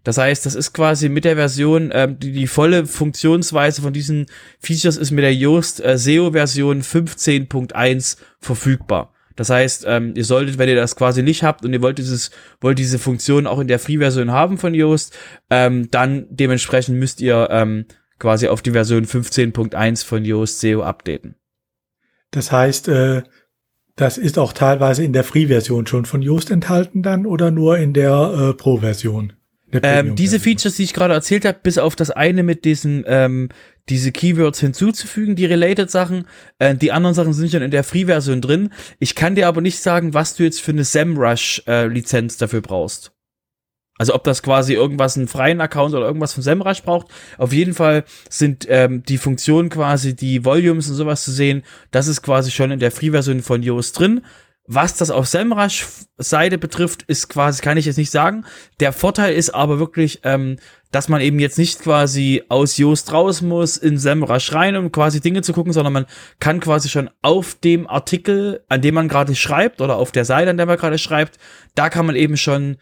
Das heißt, das ist quasi mit der Version, ähm, die, die volle Funktionsweise von diesen Features ist mit der Yoast äh, SEO Version 15.1 verfügbar. Das heißt, ähm, ihr solltet, wenn ihr das quasi nicht habt und ihr wollt dieses, wollt diese Funktion auch in der Free-Version haben von Yoast, ähm, dann dementsprechend müsst ihr ähm, quasi auf die Version 15.1 von Yoast SEO updaten. Das heißt, äh, das ist auch teilweise in der Free-Version schon von Yoast enthalten dann oder nur in der äh, Pro-Version? Ähm, diese Features, die ich gerade erzählt habe, bis auf das eine mit diesen ähm, diese Keywords hinzuzufügen, die related Sachen, äh, die anderen Sachen sind schon in der Free-Version drin. Ich kann dir aber nicht sagen, was du jetzt für eine SEMrush äh, dafür brauchst. Also ob das quasi irgendwas einen freien Account oder irgendwas von SEMrush braucht. Auf jeden Fall sind ähm, die Funktionen quasi, die Volumes und sowas zu sehen, das ist quasi schon in der Free-Version von Yoast drin. Was das auf SEMrush Seite betrifft, ist quasi, kann ich jetzt nicht sagen. Der Vorteil ist aber wirklich, ähm, dass man eben jetzt nicht quasi aus Yoast raus muss, in SEMrush rein, um quasi Dinge zu gucken, sondern man kann quasi schon auf dem Artikel, an dem man gerade schreibt, oder auf der Seite, an der man gerade schreibt, da kann man eben schon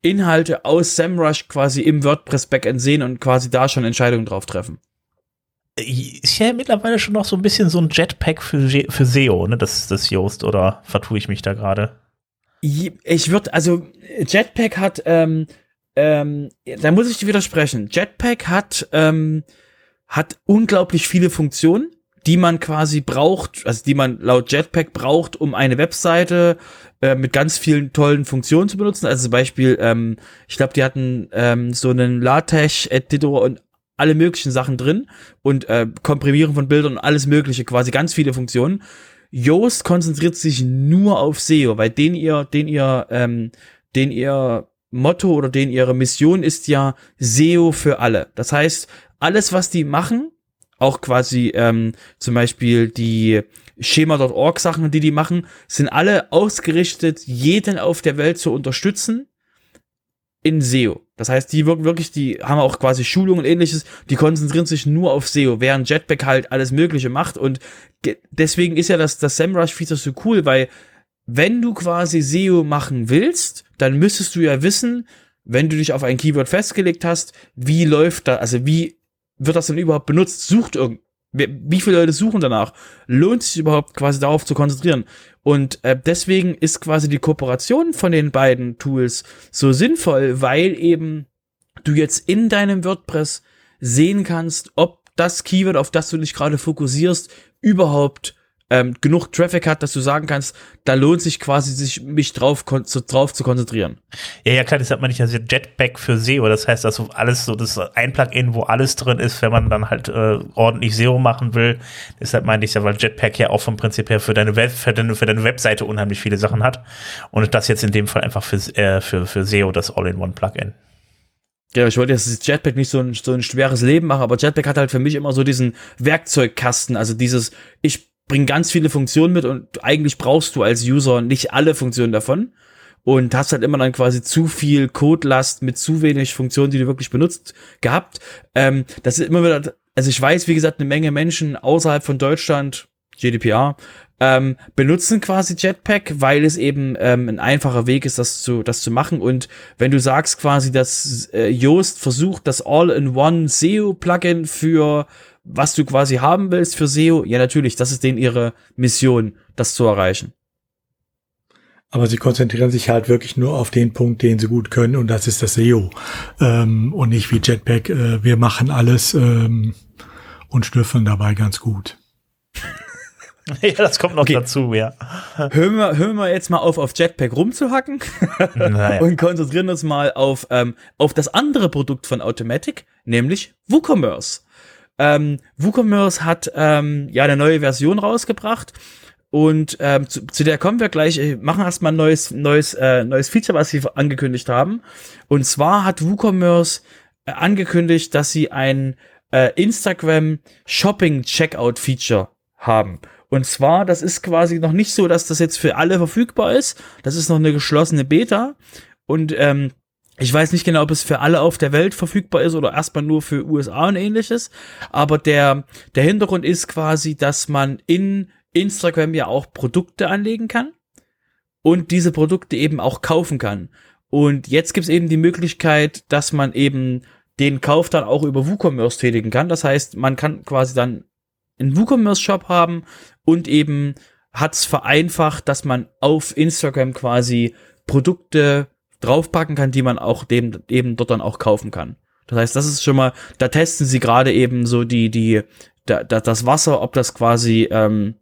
Inhalte aus SEMrush quasi im WordPress-Backend sehen und quasi da schon Entscheidungen drauf treffen. Ist ja mittlerweile schon noch so ein bisschen so ein Jetpack für, für SEO, ne? Das, das Yoast, oder vertue ich mich da gerade? Ich würde, also Jetpack hat, ähm, ähm, da muss ich dir widersprechen. Jetpack hat, ähm, hat unglaublich viele Funktionen die man quasi braucht, also die man laut Jetpack braucht, um eine Webseite äh, mit ganz vielen tollen Funktionen zu benutzen. Also zum Beispiel, ähm, ich glaube, die hatten ähm, so einen LaTeX-Editor und alle möglichen Sachen drin und äh, Komprimieren von Bildern und alles mögliche, quasi ganz viele Funktionen. Yoast konzentriert sich nur auf SEO, weil den ihr, den ihr, ähm, den ihr Motto oder den ihre Mission ist ja SEO für alle. Das heißt, alles, was die machen, auch quasi ähm, zum Beispiel die Schema.org Sachen, die die machen, sind alle ausgerichtet, jeden auf der Welt zu unterstützen in SEO. Das heißt, die wirken wirklich, die haben auch quasi Schulungen und ähnliches, die konzentrieren sich nur auf SEO, während Jetpack halt alles Mögliche macht und deswegen ist ja das, das SEMrush-Feature so cool, weil wenn du quasi SEO machen willst, dann müsstest du ja wissen, wenn du dich auf ein Keyword festgelegt hast, wie läuft da, also wie wird das denn überhaupt benutzt? Sucht irgend, wie viele Leute suchen danach? Lohnt sich überhaupt quasi darauf zu konzentrieren? Und äh, deswegen ist quasi die Kooperation von den beiden Tools so sinnvoll, weil eben du jetzt in deinem WordPress sehen kannst, ob das Keyword, auf das du dich gerade fokussierst, überhaupt ähm, genug Traffic hat, dass du sagen kannst, da lohnt sich quasi, sich mich drauf, zu, drauf zu konzentrieren. Ja, ja, klar, das hat man nicht als Jetpack für SEO. Das heißt, dass so alles so, das ein Plugin, wo alles drin ist, wenn man dann halt äh, ordentlich SEO machen will. Deshalb meinte ich ja, weil Jetpack ja auch vom Prinzip her für deine, Web, für deine, für deine Webseite unheimlich viele Sachen hat. Und das jetzt in dem Fall einfach für, äh, für, für SEO das All-in-One-Plugin. Ja, ich wollte jetzt Jetpack nicht so ein, so ein schweres Leben machen, aber Jetpack hat halt für mich immer so diesen Werkzeugkasten, also dieses, ich bringen ganz viele Funktionen mit und eigentlich brauchst du als User nicht alle Funktionen davon und hast halt immer dann quasi zu viel Codelast mit zu wenig Funktionen, die du wirklich benutzt, gehabt. Ähm, das ist immer wieder, also ich weiß, wie gesagt, eine Menge Menschen außerhalb von Deutschland, GDPR, ähm, benutzen quasi Jetpack, weil es eben ähm, ein einfacher Weg ist, das zu, das zu machen. Und wenn du sagst quasi, dass äh, Yoast versucht, das All-in-One SEO-Plugin für was du quasi haben willst für SEO, ja natürlich, das ist denen ihre Mission, das zu erreichen. Aber sie konzentrieren sich halt wirklich nur auf den Punkt, den sie gut können, und das ist das SEO. Ähm, und nicht wie Jetpack, äh, wir machen alles ähm, und schnüffeln dabei ganz gut. [laughs] ja, das kommt noch okay. dazu, ja. Hören wir, hören wir jetzt mal auf, auf Jetpack rumzuhacken naja. [laughs] und konzentrieren uns mal auf, ähm, auf das andere Produkt von Automatic, nämlich WooCommerce. Ähm, WooCommerce hat ähm, ja eine neue Version rausgebracht Und ähm, zu, zu der kommen wir gleich. Wir machen erstmal ein neues, neues, äh, neues Feature, was sie angekündigt haben. Und zwar hat WooCommerce äh, angekündigt, dass sie ein äh, Instagram Shopping Checkout Feature haben. Und zwar, das ist quasi noch nicht so, dass das jetzt für alle verfügbar ist. Das ist noch eine geschlossene Beta. Und ähm, ich weiß nicht genau, ob es für alle auf der Welt verfügbar ist oder erstmal nur für USA und ähnliches. Aber der, der Hintergrund ist quasi, dass man in Instagram ja auch Produkte anlegen kann und diese Produkte eben auch kaufen kann. Und jetzt gibt es eben die Möglichkeit, dass man eben den Kauf dann auch über WooCommerce tätigen kann. Das heißt, man kann quasi dann einen WooCommerce-Shop haben und eben hat es vereinfacht, dass man auf Instagram quasi Produkte draufpacken kann, die man auch dem, eben dort dann auch kaufen kann. Das heißt, das ist schon mal, da testen sie gerade eben so die, die, da, da, das Wasser, ob das quasi, ähm,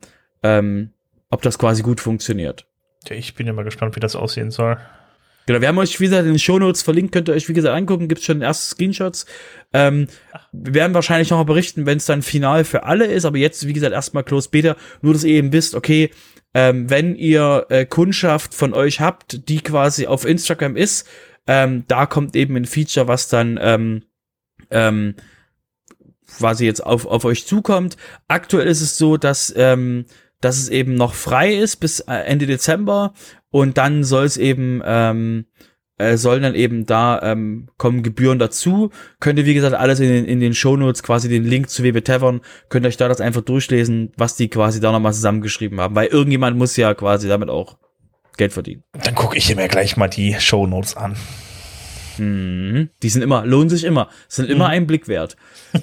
ähm, ob das quasi gut funktioniert. Ja, ich bin immer gespannt, wie das aussehen soll. Genau, wir haben euch, wie gesagt, in den Shownotes verlinkt, könnt ihr euch, wie gesagt, angucken, gibt schon erste Screenshots. Ähm, wir werden wahrscheinlich noch mal berichten, wenn es dann final für alle ist, aber jetzt, wie gesagt, erstmal Close Beta, nur dass ihr eben wisst, okay, ähm, wenn ihr äh, Kundschaft von euch habt, die quasi auf Instagram ist, ähm, da kommt eben ein Feature, was dann ähm, ähm, quasi jetzt auf, auf euch zukommt. Aktuell ist es so, dass, ähm, dass es eben noch frei ist bis äh, Ende Dezember und dann soll es eben ähm, äh, sollen dann eben da ähm, kommen Gebühren dazu. Könnt ihr, wie gesagt, alles in den, in den Shownotes, quasi den Link zu WB Tavern, könnt ihr euch da das einfach durchlesen, was die quasi da nochmal zusammengeschrieben haben. Weil irgendjemand muss ja quasi damit auch Geld verdienen. Dann gucke ich mir gleich mal die Shownotes an. Mhm. Die sind immer, lohnen sich immer, sind immer mhm. ein Blick wert.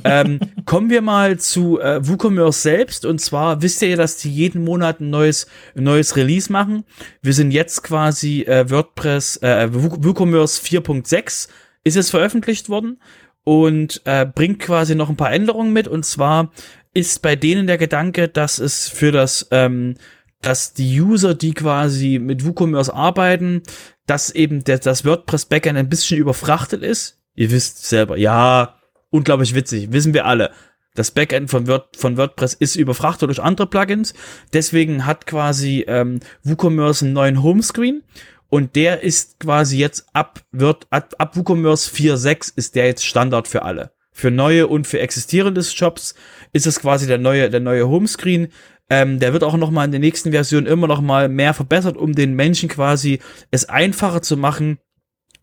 ähm, [laughs] kommen wir mal zu äh, WooCommerce selbst. Und zwar wisst ihr ja, dass die jeden Monat ein neues, ein neues Release machen. Wir sind jetzt quasi äh, WordPress, äh, WooCommerce 4.6 ist es veröffentlicht worden und äh, bringt quasi noch ein paar Änderungen mit. Und zwar ist bei denen der Gedanke, dass es für das ähm, dass die User, die quasi mit WooCommerce arbeiten, dass eben der, das WordPress Backend ein bisschen überfrachtet ist. Ihr wisst selber, ja, unglaublich witzig, wissen wir alle. Das Backend von, Word, von WordPress ist überfrachtet durch andere Plugins. Deswegen hat quasi ähm, WooCommerce einen neuen Homescreen und der ist quasi jetzt ab, Word, ab, ab WooCommerce 4.6 ist der jetzt Standard für alle. Für neue und für existierende Shops ist es quasi der neue, der neue Homescreen. Ähm, der wird auch noch mal in der nächsten Version immer noch mal mehr verbessert, um den Menschen quasi es einfacher zu machen,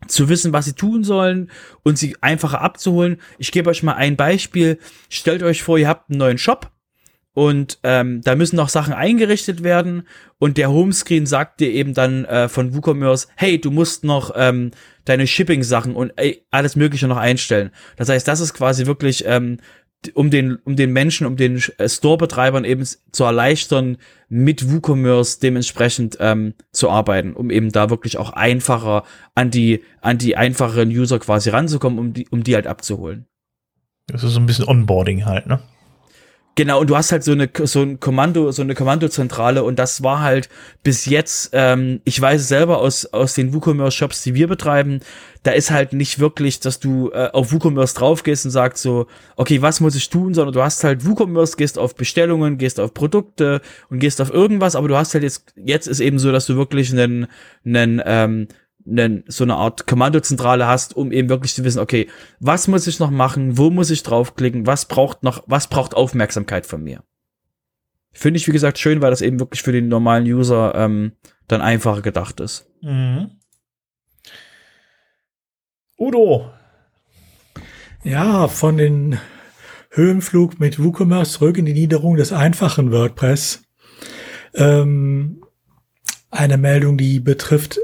zu wissen, was sie tun sollen und sie einfacher abzuholen. Ich gebe euch mal ein Beispiel. Stellt euch vor, ihr habt einen neuen Shop und ähm, da müssen noch Sachen eingerichtet werden und der Homescreen sagt dir eben dann äh, von WooCommerce, hey, du musst noch ähm, deine Shipping-Sachen und ey, alles Mögliche noch einstellen. Das heißt, das ist quasi wirklich ähm, um den, um den Menschen, um den äh, Store-Betreibern eben zu erleichtern, mit WooCommerce dementsprechend ähm, zu arbeiten, um eben da wirklich auch einfacher an die, an die einfacheren User quasi ranzukommen, um die, um die halt abzuholen. Das ist so ein bisschen Onboarding halt, ne? Genau, und du hast halt so eine so ein Kommando, so eine Kommandozentrale und das war halt bis jetzt, ähm, ich weiß es selber aus, aus den WooCommerce-Shops, die wir betreiben, da ist halt nicht wirklich, dass du äh, auf WooCommerce draufgehst und sagst so, okay, was muss ich tun, sondern du hast halt WooCommerce, gehst auf Bestellungen, gehst auf Produkte und gehst auf irgendwas, aber du hast halt jetzt, jetzt ist eben so, dass du wirklich einen, einen ähm, einen, so eine Art Kommandozentrale hast, um eben wirklich zu wissen, okay, was muss ich noch machen, wo muss ich draufklicken, was braucht noch, was braucht Aufmerksamkeit von mir. Finde ich, wie gesagt, schön, weil das eben wirklich für den normalen User ähm, dann einfacher gedacht ist. Mhm. Udo. Ja, von den Höhenflug mit WooCommerce zurück in die Niederung des einfachen WordPress. Ähm, eine Meldung, die betrifft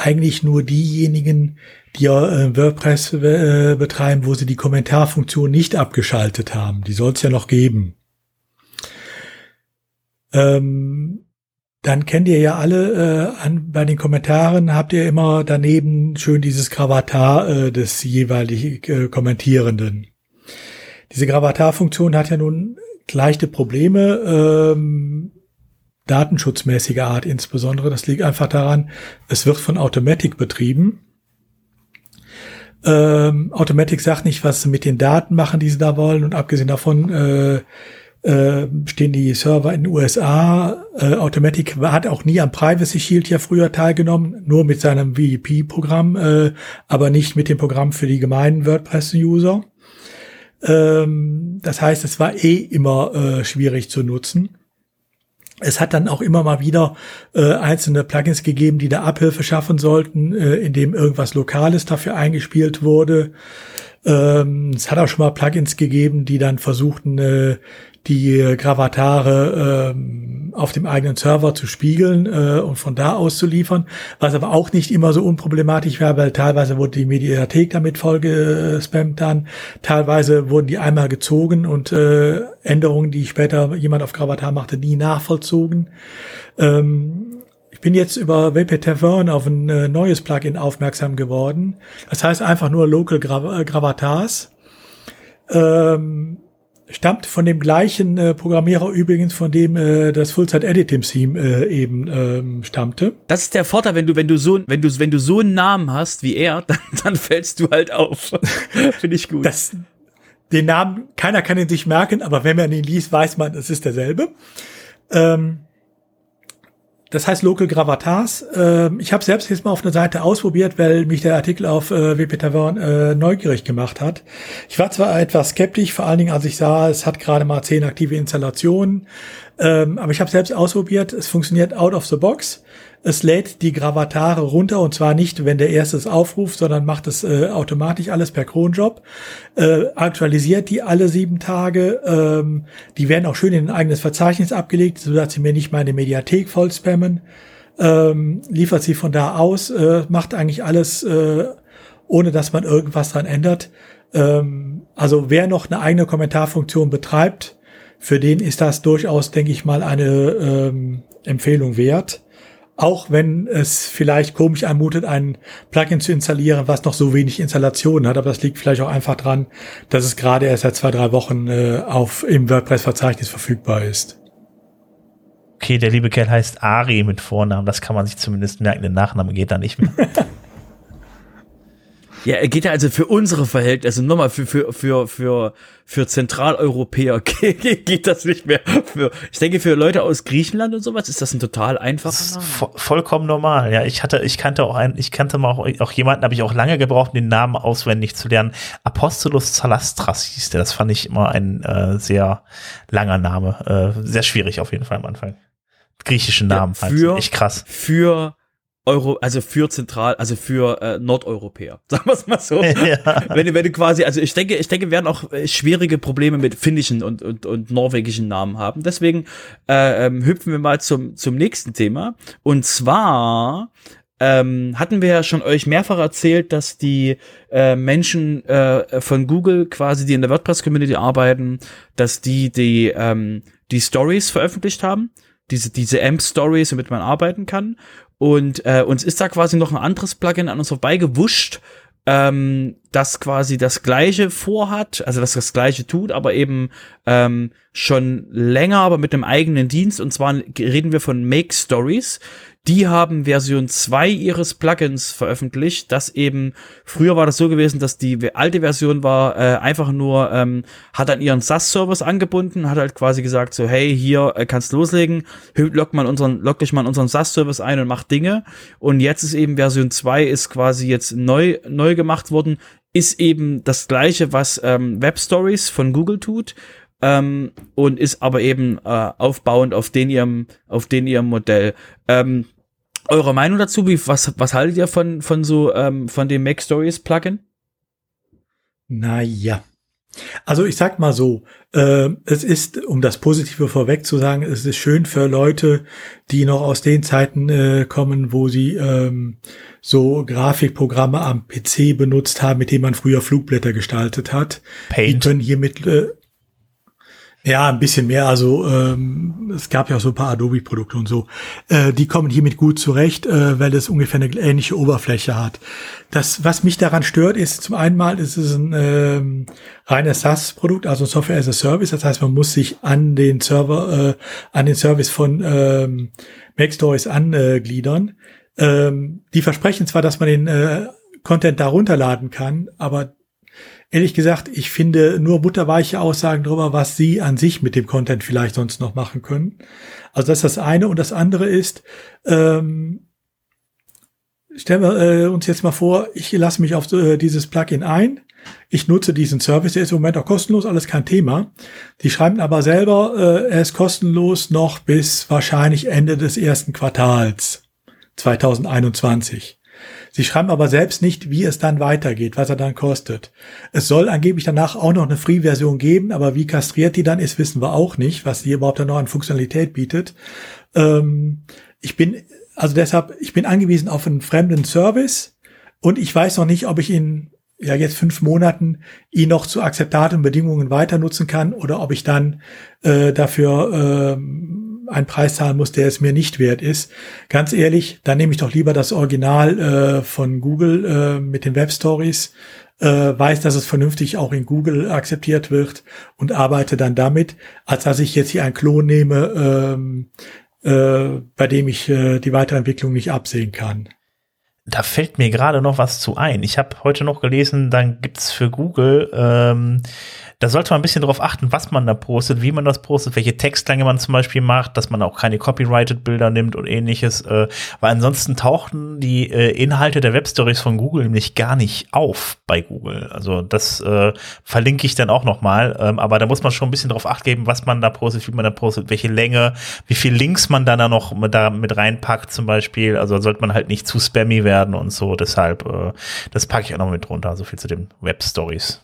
eigentlich nur diejenigen, die äh, WordPress äh, betreiben, wo sie die Kommentarfunktion nicht abgeschaltet haben. Die soll es ja noch geben. Ähm, dann kennt ihr ja alle äh, an, bei den Kommentaren habt ihr immer daneben schön dieses Gravatar äh, des jeweilig äh, Kommentierenden. Diese Gravatar-Funktion hat ja nun leichte Probleme. Ähm, datenschutzmäßiger Art insbesondere. Das liegt einfach daran, es wird von Automatic betrieben. Ähm, Automatic sagt nicht, was sie mit den Daten machen, die sie da wollen. Und abgesehen davon äh, äh, stehen die Server in den USA. Äh, Automatic hat auch nie am Privacy Shield ja früher teilgenommen, nur mit seinem VEP-Programm, äh, aber nicht mit dem Programm für die gemeinen WordPress-User. Ähm, das heißt, es war eh immer äh, schwierig zu nutzen. Es hat dann auch immer mal wieder äh, einzelne Plugins gegeben, die da Abhilfe schaffen sollten, äh, indem irgendwas Lokales dafür eingespielt wurde. Ähm, es hat auch schon mal Plugins gegeben, die dann versuchten, äh, die Gravatare ähm, auf dem eigenen Server zu spiegeln äh, und von da aus zu liefern, was aber auch nicht immer so unproblematisch war, weil teilweise wurde die Mediathek damit voll gespammt dann, teilweise wurden die einmal gezogen und äh, Änderungen, die später jemand auf Gravatar machte, nie nachvollzogen. Ähm, ich bin jetzt über WP Tavern auf ein äh, neues Plugin aufmerksam geworden. Das heißt einfach nur Local Gra Gravatars. Ähm, stammt von dem gleichen äh, Programmierer übrigens, von dem äh, das Fullside Editing Theme äh, eben ähm, stammte. Das ist der Vorteil, wenn du wenn du so wenn du wenn du so einen Namen hast wie er, [laughs] dann, dann fällst du halt auf. [laughs] Finde ich gut. Das, den Namen keiner kann ihn sich merken, aber wenn man ihn liest, weiß man, es ist derselbe. Ähm, das heißt Local Gravatars. Äh, ich habe selbst jetzt mal auf einer Seite ausprobiert, weil mich der Artikel auf äh, WP Tavern äh, neugierig gemacht hat. Ich war zwar etwas skeptisch, vor allen Dingen als ich sah, es hat gerade mal zehn aktive Installationen, ähm, aber ich habe selbst ausprobiert. Es funktioniert out of the box. Es lädt die Gravatare runter und zwar nicht, wenn der erste es aufruft, sondern macht es äh, automatisch alles per Cronjob. Äh, aktualisiert die alle sieben Tage. Ähm, die werden auch schön in ein eigenes Verzeichnis abgelegt, sodass sie mir nicht meine Mediathek voll spammen. Ähm, liefert sie von da aus, äh, macht eigentlich alles, äh, ohne dass man irgendwas dran ändert. Ähm, also wer noch eine eigene Kommentarfunktion betreibt, für den ist das durchaus, denke ich mal, eine ähm, Empfehlung wert. Auch wenn es vielleicht komisch anmutet, ein Plugin zu installieren, was noch so wenig Installationen hat, aber das liegt vielleicht auch einfach dran, dass es gerade erst seit zwei, drei Wochen äh, auf im WordPress-Verzeichnis verfügbar ist. Okay, der liebe Kerl heißt Ari mit Vornamen, das kann man sich zumindest merken, den Nachnamen geht da nicht mehr. [laughs] Ja, er geht ja also für unsere Verhältnisse, also nochmal für, für, für, für, für Zentraleuropäer [laughs] geht das nicht mehr. Für, ich denke, für Leute aus Griechenland und sowas ist das ein total einfacher Name. Vo vollkommen normal. Ja, ich hatte, ich kannte auch einen, ich kannte mal auch, auch jemanden, habe ich auch lange gebraucht, den Namen auswendig zu lernen. Apostolus Salastras hieß der. Das fand ich immer ein äh, sehr langer Name. Äh, sehr schwierig auf jeden Fall am Anfang. Griechischen Namen. Ja, für, halt. Echt krass. Für Euro, also für Zentral, also für äh, Nordeuropäer, [laughs] sagen wir es mal so. [laughs] Ja. Wenn, wenn du quasi, also ich denke, ich denke, wir werden auch äh, schwierige Probleme mit finnischen und, und, und norwegischen Namen haben. Deswegen äh, ähm, hüpfen wir mal zum, zum nächsten Thema. Und zwar ähm, hatten wir ja schon euch mehrfach erzählt, dass die äh, Menschen äh, von Google quasi, die in der WordPress-Community arbeiten, dass die die, ähm, die Stories veröffentlicht haben diese, diese AMP-Stories, damit man arbeiten kann. Und äh, uns ist da quasi noch ein anderes Plugin an uns vorbeigewuscht, ähm, das quasi das gleiche vorhat, also das das gleiche tut, aber eben ähm, schon länger, aber mit einem eigenen Dienst. Und zwar reden wir von Make Stories. Die haben Version 2 ihres Plugins veröffentlicht, das eben, früher war das so gewesen, dass die alte Version war äh, einfach nur, ähm, hat dann ihren SAS-Service angebunden, hat halt quasi gesagt so, hey, hier äh, kannst loslegen, log mal unseren, log dich mal in unseren SAS-Service ein und mach Dinge. Und jetzt ist eben Version 2 ist quasi jetzt neu, neu gemacht worden, ist eben das gleiche, was ähm, Web Stories von Google tut, ähm, und ist aber eben äh, aufbauend auf den ihrem, auf den ihrem Modell. Ähm, eure Meinung dazu? Wie, was, was haltet ihr von, von so, ähm, von dem Make Stories Plugin? Naja. Also ich sag mal so, äh, es ist, um das Positive vorweg zu sagen, es ist schön für Leute, die noch aus den Zeiten äh, kommen, wo sie ähm, so Grafikprogramme am PC benutzt haben, mit denen man früher Flugblätter gestaltet hat. Paint. Die können hiermit äh, ja, ein bisschen mehr. Also ähm, es gab ja auch so ein paar Adobe-Produkte und so. Äh, die kommen hiermit gut zurecht, äh, weil es ungefähr eine ähnliche Oberfläche hat. Das, was mich daran stört, ist zum einen mal, ist es ein ähm, reines SaaS-Produkt, also Software as a Service. Das heißt, man muss sich an den Server, äh, an den Service von ähm, MacStories angliedern. Ähm, die versprechen zwar, dass man den äh, Content da runterladen kann, aber ehrlich gesagt, ich finde nur butterweiche Aussagen darüber, was sie an sich mit dem Content vielleicht sonst noch machen können. Also das ist das eine. Und das andere ist, ähm, stellen wir äh, uns jetzt mal vor, ich lasse mich auf äh, dieses Plugin ein. Ich nutze diesen Service, der ist im Moment auch kostenlos, alles kein Thema. Die schreiben aber selber, äh, er ist kostenlos noch bis wahrscheinlich Ende des ersten Quartals 2021. Sie schreiben aber selbst nicht, wie es dann weitergeht, was er dann kostet. Es soll angeblich danach auch noch eine Free-Version geben, aber wie kastriert die dann ist, wissen wir auch nicht, was die überhaupt dann noch an Funktionalität bietet. Ähm, ich bin, also deshalb, ich bin angewiesen auf einen fremden Service und ich weiß noch nicht, ob ich in ja jetzt fünf Monaten ihn noch zu akzeptablen Bedingungen weiter nutzen kann oder ob ich dann äh, dafür äh, einen Preis zahlen muss, der es mir nicht wert ist. Ganz ehrlich, dann nehme ich doch lieber das Original äh, von Google äh, mit den Web Stories, äh, weiß, dass es vernünftig auch in Google akzeptiert wird und arbeite dann damit, als dass ich jetzt hier einen Klon nehme, ähm, äh, bei dem ich äh, die Weiterentwicklung nicht absehen kann. Da fällt mir gerade noch was zu ein. Ich habe heute noch gelesen, dann gibt's für Google ähm, da sollte man ein bisschen darauf achten, was man da postet, wie man das postet, welche Textlänge man zum Beispiel macht, dass man auch keine copyrighted Bilder nimmt und ähnliches, äh, weil ansonsten tauchten die äh, Inhalte der Webstories von Google nämlich gar nicht auf bei Google. Also das äh, verlinke ich dann auch nochmal, ähm, aber da muss man schon ein bisschen darauf acht geben, was man da postet, wie man da postet, welche Länge, wie viel Links man dann da noch mit, da mit reinpackt zum Beispiel. Also sollte man halt nicht zu spammy werden und so. Deshalb, äh, das packe ich auch noch mit drunter. So viel zu den Webstories.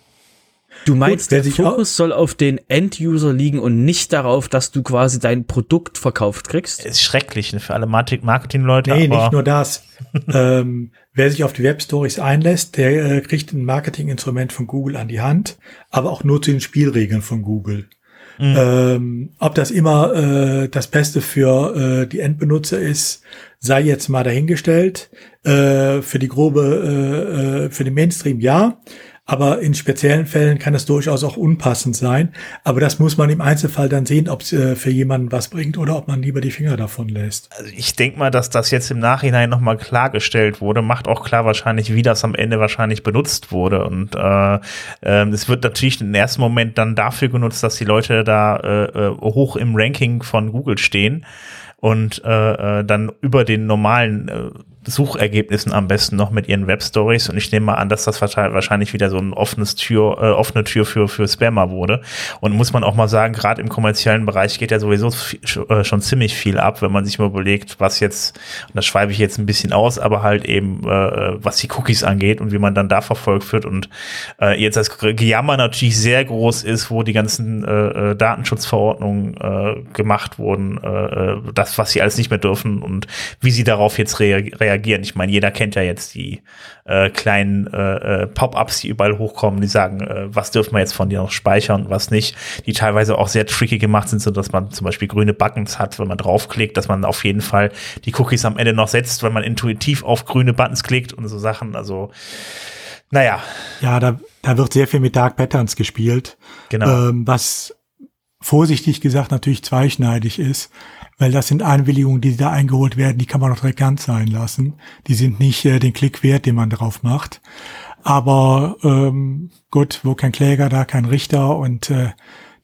Du meinst, Gut, der Fokus soll auf den End-User liegen und nicht darauf, dass du quasi dein Produkt verkauft kriegst? Ist schrecklich ne, für alle Marketing-Leute. Nee, nicht nur das. [laughs] ähm, wer sich auf die Web-Stories einlässt, der äh, kriegt ein Marketing-Instrument von Google an die Hand, aber auch nur zu den Spielregeln von Google. Mhm. Ähm, ob das immer äh, das Beste für äh, die Endbenutzer ist, sei jetzt mal dahingestellt. Äh, für die grobe, äh, äh für den Mainstream ja. Aber in speziellen Fällen kann es durchaus auch unpassend sein. Aber das muss man im Einzelfall dann sehen, ob es äh, für jemanden was bringt oder ob man lieber die Finger davon lässt. Also ich denke mal, dass das jetzt im Nachhinein nochmal klargestellt wurde. Macht auch klar wahrscheinlich, wie das am Ende wahrscheinlich benutzt wurde. Und äh, äh, es wird natürlich im ersten Moment dann dafür genutzt, dass die Leute da äh, äh hoch im Ranking von Google stehen und äh, äh dann über den normalen äh, Suchergebnissen am besten noch mit ihren Webstories und ich nehme mal an, dass das wahrscheinlich wieder so ein offenes Tür, äh, offene Tür für, für Spammer wurde. Und muss man auch mal sagen, gerade im kommerziellen Bereich geht ja sowieso äh, schon ziemlich viel ab, wenn man sich mal überlegt, was jetzt, und das schreibe ich jetzt ein bisschen aus, aber halt eben, äh, was die Cookies angeht und wie man dann da verfolgt wird und äh, jetzt das Gejammer natürlich sehr groß ist, wo die ganzen äh, äh Datenschutzverordnungen äh, gemacht wurden, äh, äh, das, was sie alles nicht mehr dürfen und wie sie darauf jetzt reagieren reagieren. Ich meine, jeder kennt ja jetzt die äh, kleinen äh, äh, Pop-ups, die überall hochkommen, die sagen, äh, was dürfen wir jetzt von dir noch speichern, was nicht, die teilweise auch sehr tricky gemacht sind, so dass man zum Beispiel grüne Buttons hat, wenn man draufklickt, dass man auf jeden Fall die Cookies am Ende noch setzt, wenn man intuitiv auf grüne Buttons klickt und so Sachen. Also naja. Ja, da, da wird sehr viel mit Dark Patterns gespielt. Genau. Ähm, was vorsichtig gesagt natürlich zweischneidig ist weil das sind Einwilligungen, die da eingeholt werden, die kann man doch direkt ganz sein lassen. Die sind nicht äh, den Klick wert, den man drauf macht. Aber ähm, gut, wo kein Kläger, da kein Richter und äh,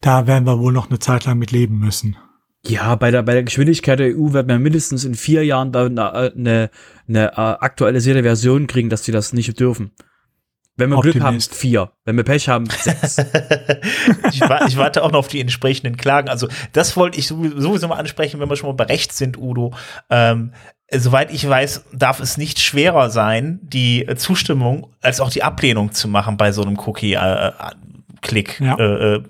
da werden wir wohl noch eine Zeit lang mit leben müssen. Ja, bei der, bei der Geschwindigkeit der EU wird man mindestens in vier Jahren da eine, eine, eine äh, aktualisierte Version kriegen, dass die das nicht dürfen. Wenn wir Optimist. Glück haben, vier. Wenn wir Pech haben, sechs. [laughs] ich, ich, warte auch noch auf die entsprechenden Klagen. Also das wollte ich sowieso mal ansprechen, wenn wir schon mal bei Recht sind, Udo. Ähm, soweit ich weiß, darf es nicht schwerer sein, die Zustimmung als auch die Ablehnung zu machen bei so einem Cookie-Klick. Äh, ja. äh, äh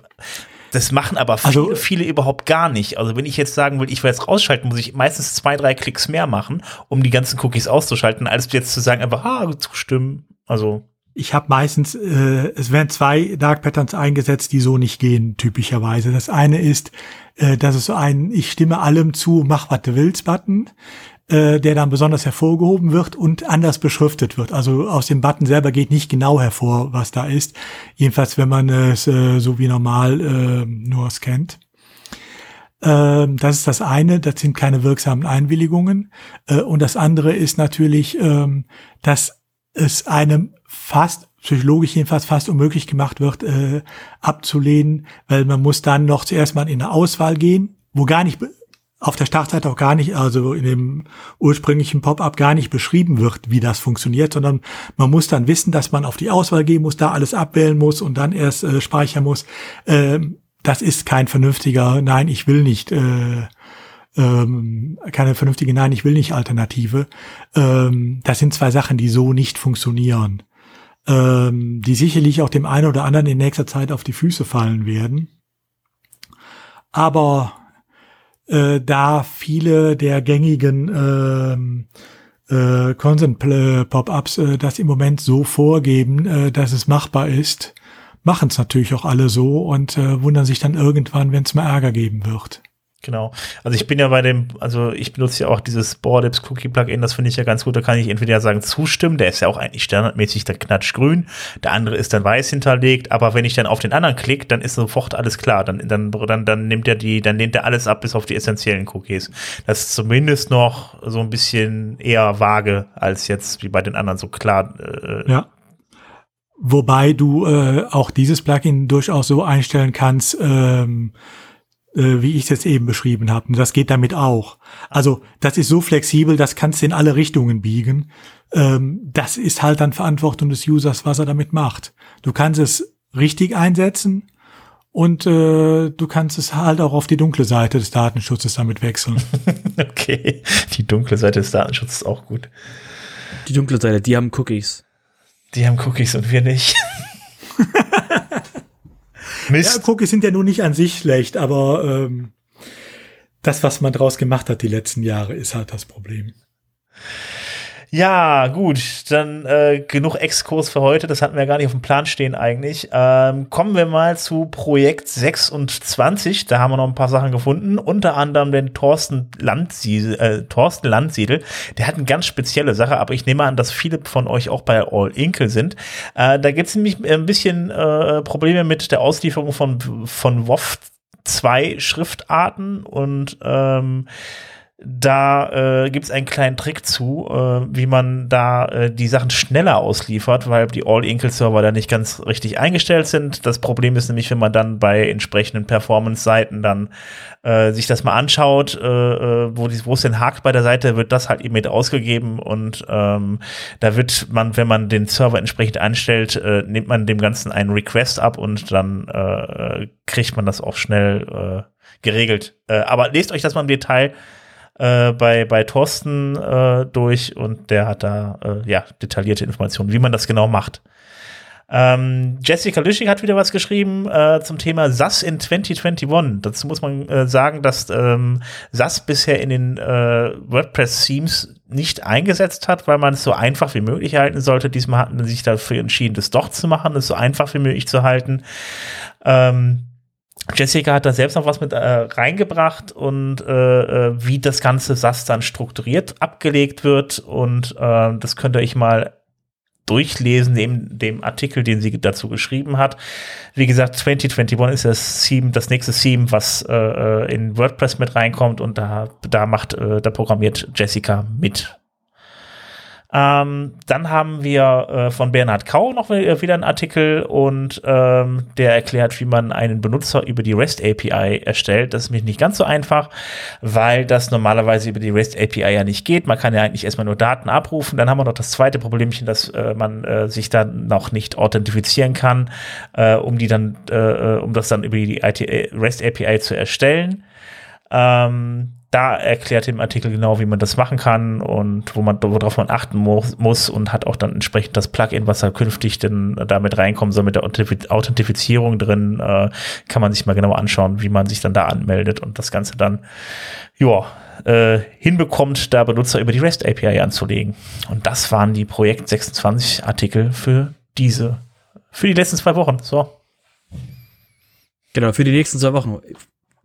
das machen aber viele, also, viele überhaupt gar nicht. Also wenn ich jetzt sagen will, ich will jetzt rausschalten, muss ich meistens zwei, drei Klicks mehr machen, um die ganzen Cookies auszuschalten, als jetzt zu sagen einfach, ah, zustimmen. Also ich habe meistens, äh, es werden zwei Dark Patterns eingesetzt, die so nicht gehen, typischerweise. Das eine ist, äh, dass es so ein Ich stimme allem zu, mach was du willst Button, äh, der dann besonders hervorgehoben wird und anders beschriftet wird. Also aus dem Button selber geht nicht genau hervor, was da ist. Jedenfalls, wenn man es äh, so wie normal äh, nur scannt. Ähm, das ist das eine, das sind keine wirksamen Einwilligungen. Äh, und das andere ist natürlich, ähm, dass es einem fast psychologisch jedenfalls fast unmöglich gemacht wird, äh, abzulehnen, weil man muss dann noch zuerst mal in eine Auswahl gehen, wo gar nicht auf der Startseite auch gar nicht, also in dem ursprünglichen Pop-up gar nicht beschrieben wird, wie das funktioniert, sondern man muss dann wissen, dass man auf die Auswahl gehen muss, da alles abwählen muss und dann erst äh, speichern muss. Ähm, das ist kein vernünftiger Nein, ich will nicht. Äh, ähm, keine vernünftige Nein, ich will nicht Alternative. Ähm, das sind zwei Sachen, die so nicht funktionieren, ähm, die sicherlich auch dem einen oder anderen in nächster Zeit auf die Füße fallen werden. Aber äh, da viele der gängigen äh, äh, Consent-Pop-ups äh, das im Moment so vorgeben, äh, dass es machbar ist, machen es natürlich auch alle so und äh, wundern sich dann irgendwann, wenn es mal Ärger geben wird. Genau. Also ich bin ja bei dem, also ich benutze ja auch dieses Bordips Cookie Plugin, das finde ich ja ganz gut. Da kann ich entweder sagen zustimmen, der ist ja auch eigentlich standardmäßig dann knatschgrün, der andere ist dann weiß hinterlegt, aber wenn ich dann auf den anderen klicke, dann ist sofort alles klar. Dann, dann, dann, dann nimmt er die, dann lehnt er alles ab bis auf die essentiellen Cookies. Das ist zumindest noch so ein bisschen eher vage als jetzt wie bei den anderen so klar. Äh, ja. Wobei du äh, auch dieses Plugin durchaus so einstellen kannst, ähm, äh, wie ich es jetzt eben beschrieben habe. Und das geht damit auch. Also das ist so flexibel, das kannst du in alle Richtungen biegen. Ähm, das ist halt dann Verantwortung des Users, was er damit macht. Du kannst es richtig einsetzen und äh, du kannst es halt auch auf die dunkle Seite des Datenschutzes damit wechseln. [laughs] okay, die dunkle Seite des Datenschutzes ist auch gut. Die dunkle Seite, die haben Cookies. Die haben Cookies und wir nicht. [laughs] Mist. Ja, Cookies sind ja nun nicht an sich schlecht, aber ähm, das, was man draus gemacht hat die letzten Jahre, ist halt das Problem. Ja, gut, dann äh, genug Exkurs für heute. Das hatten wir gar nicht auf dem Plan stehen eigentlich. Ähm, kommen wir mal zu Projekt 26. Da haben wir noch ein paar Sachen gefunden. Unter anderem den Thorsten Landsiedel. Äh, Thorsten Landsiedel. Der hat eine ganz spezielle Sache, aber ich nehme an, dass viele von euch auch bei All Inkle sind. Äh, da gibt es nämlich ein bisschen äh, Probleme mit der Auslieferung von, von WoW 2 Schriftarten und ähm, da äh, gibt es einen kleinen Trick zu, äh, wie man da äh, die Sachen schneller ausliefert, weil die All-Inkle-Server da nicht ganz richtig eingestellt sind. Das Problem ist nämlich, wenn man dann bei entsprechenden Performance-Seiten dann äh, sich das mal anschaut, äh, äh wo es denn hakt bei der Seite, wird das halt eben mit ausgegeben und ähm, da wird man, wenn man den Server entsprechend einstellt, äh, nimmt man dem Ganzen einen Request ab und dann kriegt man das auch schnell geregelt. Aber lest euch das mal im Detail äh, bei, bei Thorsten äh, durch und der hat da äh, ja detaillierte Informationen, wie man das genau macht. Ähm, Jessica Lüschig hat wieder was geschrieben äh, zum Thema SAS in 2021. Dazu muss man äh, sagen, dass ähm, SAS bisher in den äh, WordPress-Themes nicht eingesetzt hat, weil man es so einfach wie möglich halten sollte. Diesmal hatten sie sich dafür entschieden, das doch zu machen, es so einfach wie möglich zu halten. Ähm, Jessica hat da selbst noch was mit äh, reingebracht und äh, äh wie das ganze SAS dann strukturiert abgelegt wird und äh, das könnt ihr euch mal durchlesen, neben dem Artikel, den sie dazu geschrieben hat. Wie gesagt, 2021 ist das Theme, das nächste Theme, was äh, äh, in WordPress mit reinkommt und da, da macht, äh, da programmiert Jessica mit. Ähm, dann haben wir äh, von Bernhard Kau noch wieder einen Artikel und ähm, der erklärt, wie man einen Benutzer über die REST API erstellt. Das ist nämlich nicht ganz so einfach, weil das normalerweise über die REST API ja nicht geht. Man kann ja eigentlich erstmal nur Daten abrufen. Dann haben wir noch das zweite Problemchen, dass äh, man äh, sich dann noch nicht authentifizieren kann, äh, um die dann, äh, äh, um das dann über die IT REST API zu erstellen. Ähm, da erklärt im Artikel genau, wie man das machen kann und wo man, worauf man achten muss, und hat auch dann entsprechend das Plugin, was da künftig denn damit reinkommen soll mit der Authentifizierung drin, äh, kann man sich mal genau anschauen, wie man sich dann da anmeldet und das Ganze dann, ja, äh, hinbekommt, da Benutzer über die REST API anzulegen. Und das waren die Projekt 26 Artikel für diese, für die letzten zwei Wochen. So. Genau, für die nächsten zwei Wochen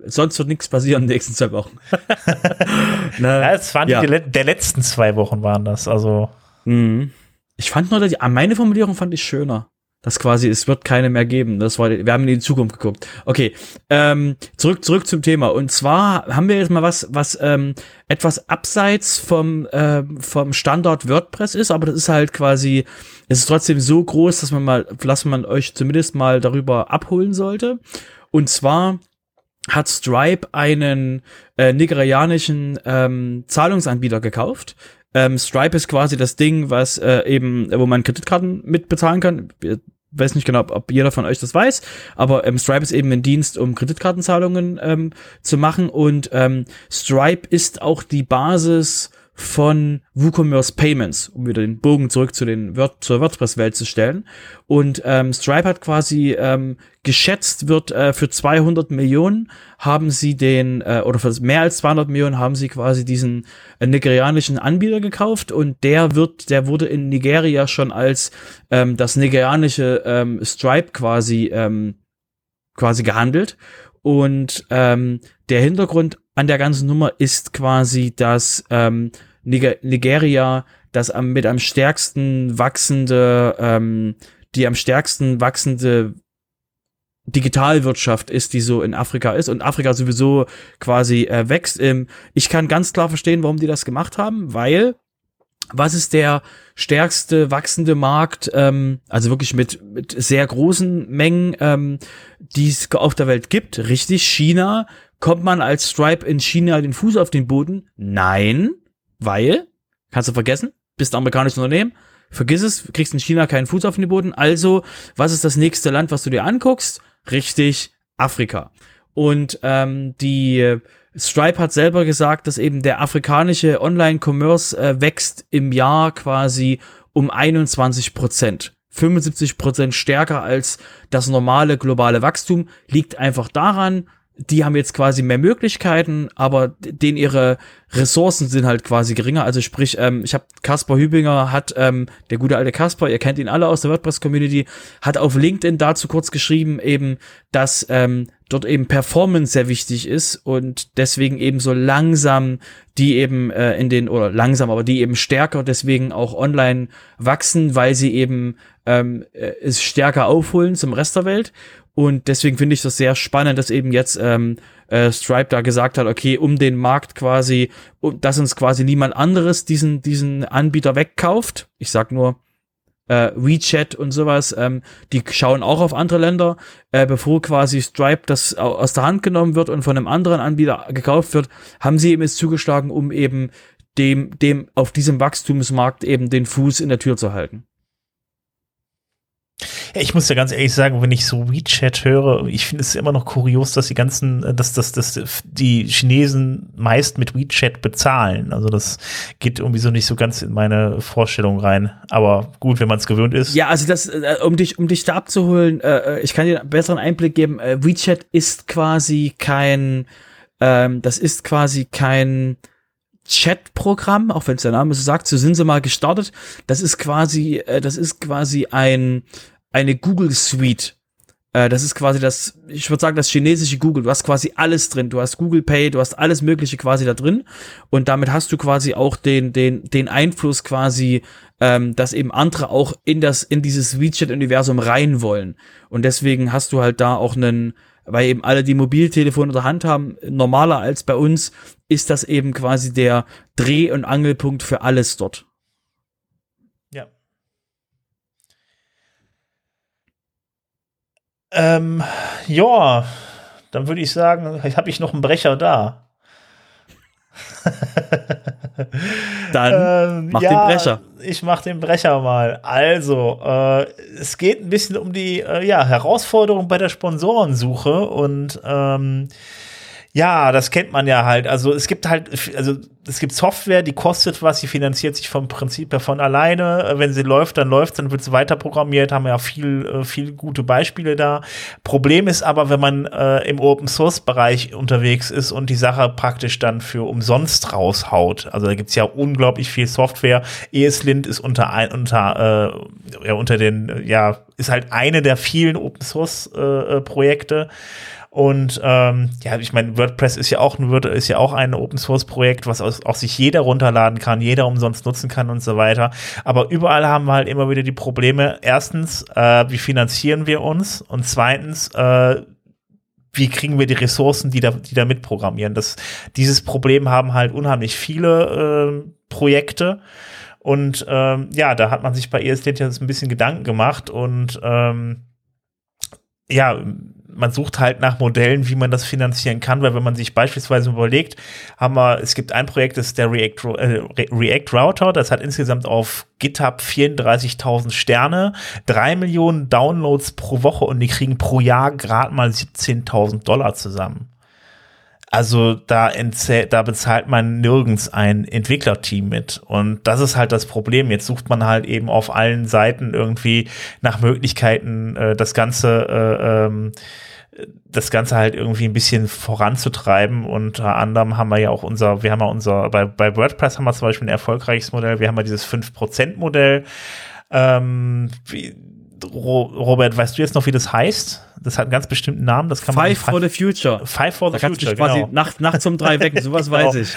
sonst wird nichts passieren in den nächsten zwei Wochen. [laughs] Na, ja, es waren ja. die der letzten zwei Wochen waren das, also. Mhm. Ich fand nur, die, meine Formulierung fand ich schöner. dass quasi es wird keine mehr geben. Das war, wir haben in die Zukunft geguckt. Okay, ähm, zurück zurück zum Thema. Und zwar haben wir jetzt mal was, was ähm, etwas abseits vom äh, vom Standard WordPress ist, aber das ist halt quasi, es ist trotzdem so groß, dass man mal, dass man euch zumindest mal darüber abholen sollte. Und zwar hat Stripe einen äh, nigerianischen ähm, Zahlungsanbieter gekauft. Ähm, Stripe ist quasi das Ding, was äh, eben, wo man Kreditkarten mitbezahlen kann. Ich weiß nicht genau, ob, ob jeder von euch das weiß, aber ähm, Stripe ist eben ein Dienst, um Kreditkartenzahlungen ähm, zu machen und ähm, Stripe ist auch die Basis von WooCommerce Payments, um wieder den Bogen zurück zu den Word zur WordPress-Welt zu stellen. Und ähm, Stripe hat quasi ähm, geschätzt, wird äh, für 200 Millionen haben sie den, äh, oder für mehr als 200 Millionen haben sie quasi diesen äh, nigerianischen Anbieter gekauft und der wird, der wurde in Nigeria schon als ähm, das nigerianische ähm, Stripe quasi ähm, quasi gehandelt. Und ähm, der Hintergrund an der ganzen Nummer ist quasi, dass ähm, Niger Nigeria das am, mit am stärksten wachsende, ähm, die am stärksten wachsende Digitalwirtschaft ist, die so in Afrika ist und Afrika sowieso quasi äh, wächst. Ähm, ich kann ganz klar verstehen, warum die das gemacht haben, weil was ist der stärkste wachsende Markt, ähm, also wirklich mit, mit sehr großen Mengen, ähm, die es auf der Welt gibt? Richtig, China. Kommt man als Stripe in China den Fuß auf den Boden? Nein. Weil, kannst du vergessen, bist ein amerikanisches Unternehmen, vergiss es, kriegst in China keinen Fuß auf den Boden. Also, was ist das nächste Land, was du dir anguckst? Richtig, Afrika. Und ähm, die Stripe hat selber gesagt, dass eben der afrikanische Online-Commerce äh, wächst im Jahr quasi um 21 Prozent. 75 Prozent stärker als das normale globale Wachstum liegt einfach daran, die haben jetzt quasi mehr Möglichkeiten, aber denen ihre Ressourcen sind halt quasi geringer. Also sprich, ähm, ich habe Kaspar Hübinger hat, ähm, der gute alte Kaspar, ihr kennt ihn alle aus der WordPress-Community, hat auf LinkedIn dazu kurz geschrieben, eben, dass ähm, dort eben Performance sehr wichtig ist und deswegen eben so langsam die eben äh, in den, oder langsam, aber die eben stärker deswegen auch online wachsen, weil sie eben ähm, äh, es stärker aufholen zum Rest der Welt. Und deswegen finde ich das sehr spannend, dass eben jetzt ähm, äh, Stripe da gesagt hat, okay, um den Markt quasi, um, dass uns quasi niemand anderes diesen, diesen Anbieter wegkauft. Ich sag nur äh, WeChat und sowas, ähm, die schauen auch auf andere Länder, äh, bevor quasi Stripe das aus der Hand genommen wird und von einem anderen Anbieter gekauft wird, haben sie eben jetzt zugeschlagen, um eben dem, dem auf diesem Wachstumsmarkt eben den Fuß in der Tür zu halten. Ich muss ja ganz ehrlich sagen, wenn ich so WeChat höre, ich finde es immer noch kurios, dass die ganzen, dass, dass, dass die Chinesen meist mit WeChat bezahlen. Also das geht irgendwie so nicht so ganz in meine Vorstellung rein. Aber gut, wenn man es gewöhnt ist. Ja, also das, äh, um dich, um dich da abzuholen, äh, äh, ich kann dir einen besseren Einblick geben. Äh, WeChat ist quasi kein, ähm, das ist quasi kein Chat-Programm, auch wenn es der Name so sagt, so sind sie mal gestartet. Das ist quasi, äh, das ist quasi ein, eine Google Suite. Äh, das ist quasi das, ich würde sagen, das chinesische Google. Du hast quasi alles drin. Du hast Google Pay, du hast alles Mögliche quasi da drin. Und damit hast du quasi auch den, den, den Einfluss quasi, ähm, dass eben andere auch in das, in dieses WeChat-Universum rein wollen. Und deswegen hast du halt da auch einen, weil eben alle die Mobiltelefone in der Hand haben, normaler als bei uns, ist das eben quasi der Dreh- und Angelpunkt für alles dort. Ähm, ja, dann würde ich sagen, habe ich noch einen Brecher da. [laughs] Dann ähm, mach ja, den Brecher. Ich mach den Brecher mal. Also, äh, es geht ein bisschen um die äh, ja, Herausforderung bei der Sponsorensuche und ähm, ja, das kennt man ja halt. Also es gibt halt, also es gibt Software, die kostet was, die finanziert sich vom Prinzip her von alleine. Wenn sie läuft, dann läuft, dann wird sie weiter programmiert. Haben ja viel, äh, viel gute Beispiele da. Problem ist aber, wenn man äh, im Open Source Bereich unterwegs ist und die Sache praktisch dann für umsonst raushaut. Also da gibt's ja unglaublich viel Software. ESLint ist unter ein, unter äh, ja unter den ja ist halt eine der vielen Open Source äh, äh Projekte Und ähm, ja, ich meine, WordPress ist ja auch ein ist ja auch ein Open Source Projekt, was auch sich jeder runterladen kann, jeder umsonst nutzen kann und so weiter. Aber überall haben wir halt immer wieder die Probleme. Erstens, äh, wie finanzieren wir uns? Und zweitens, äh, wie kriegen wir die Ressourcen, die da, die da mitprogrammieren? Das, dieses Problem haben halt unheimlich viele äh, Projekte. Und ähm, ja, da hat man sich bei ESLint jetzt ein bisschen Gedanken gemacht und ähm, ja, man sucht halt nach Modellen, wie man das finanzieren kann, weil wenn man sich beispielsweise überlegt, haben wir, es gibt ein Projekt, das ist der React, äh, React Router, das hat insgesamt auf GitHub 34.000 Sterne, drei Millionen Downloads pro Woche und die kriegen pro Jahr gerade mal 17.000 Dollar zusammen. Also da, da bezahlt man nirgends ein Entwicklerteam mit. Und das ist halt das Problem. Jetzt sucht man halt eben auf allen Seiten irgendwie nach Möglichkeiten, äh, das Ganze äh, ähm, das Ganze halt irgendwie ein bisschen voranzutreiben. Unter anderem haben wir ja auch unser, wir haben ja unser, bei, bei WordPress haben wir zum Beispiel ein erfolgreiches Modell, wir haben ja dieses 5%-Modell. Ähm, Robert, weißt du jetzt noch, wie das heißt? Das hat einen ganz bestimmten Namen. Das kann man Five for the Future. Five for the da Future. Quasi genau. Nacht, nachts um drei wecken, sowas [laughs] genau. weiß ich.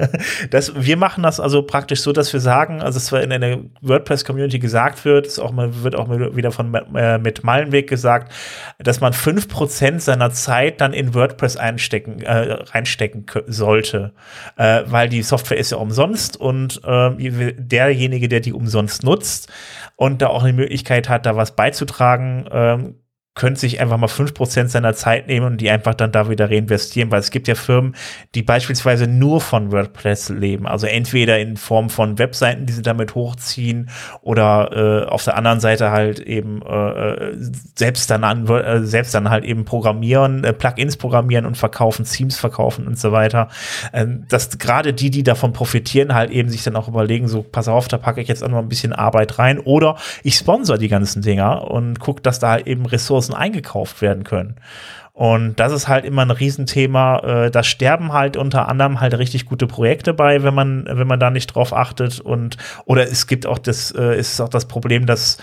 [laughs] das, wir machen das also praktisch so, dass wir sagen, also es war in der WordPress-Community gesagt wird, es auch mal, wird auch wieder von äh, mit Meilenweg gesagt, dass man fünf Prozent seiner Zeit dann in WordPress einstecken, äh, reinstecken sollte. Äh, weil die Software ist ja umsonst und äh, derjenige, der die umsonst nutzt und da auch eine Möglichkeit hat, da was beizutragen, ähm, könnte sich einfach mal fünf Prozent seiner Zeit nehmen und die einfach dann da wieder reinvestieren, weil es gibt ja Firmen, die beispielsweise nur von WordPress leben. Also entweder in Form von Webseiten, die sie damit hochziehen oder äh, auf der anderen Seite halt eben äh, selbst dann an, äh, selbst dann halt eben programmieren, äh, Plugins programmieren und verkaufen, Themes verkaufen und so weiter. Ähm, dass gerade die, die davon profitieren, halt eben sich dann auch überlegen, so pass auf, da packe ich jetzt auch noch ein bisschen Arbeit rein oder ich sponsor die ganzen Dinger und gucke, dass da halt eben Ressourcen Ressourcen eingekauft werden können. Und das ist halt immer ein Riesenthema. Äh, da sterben halt unter anderem halt richtig gute Projekte bei, wenn man, wenn man da nicht drauf achtet. Und, oder es gibt auch das, äh, ist auch das Problem, dass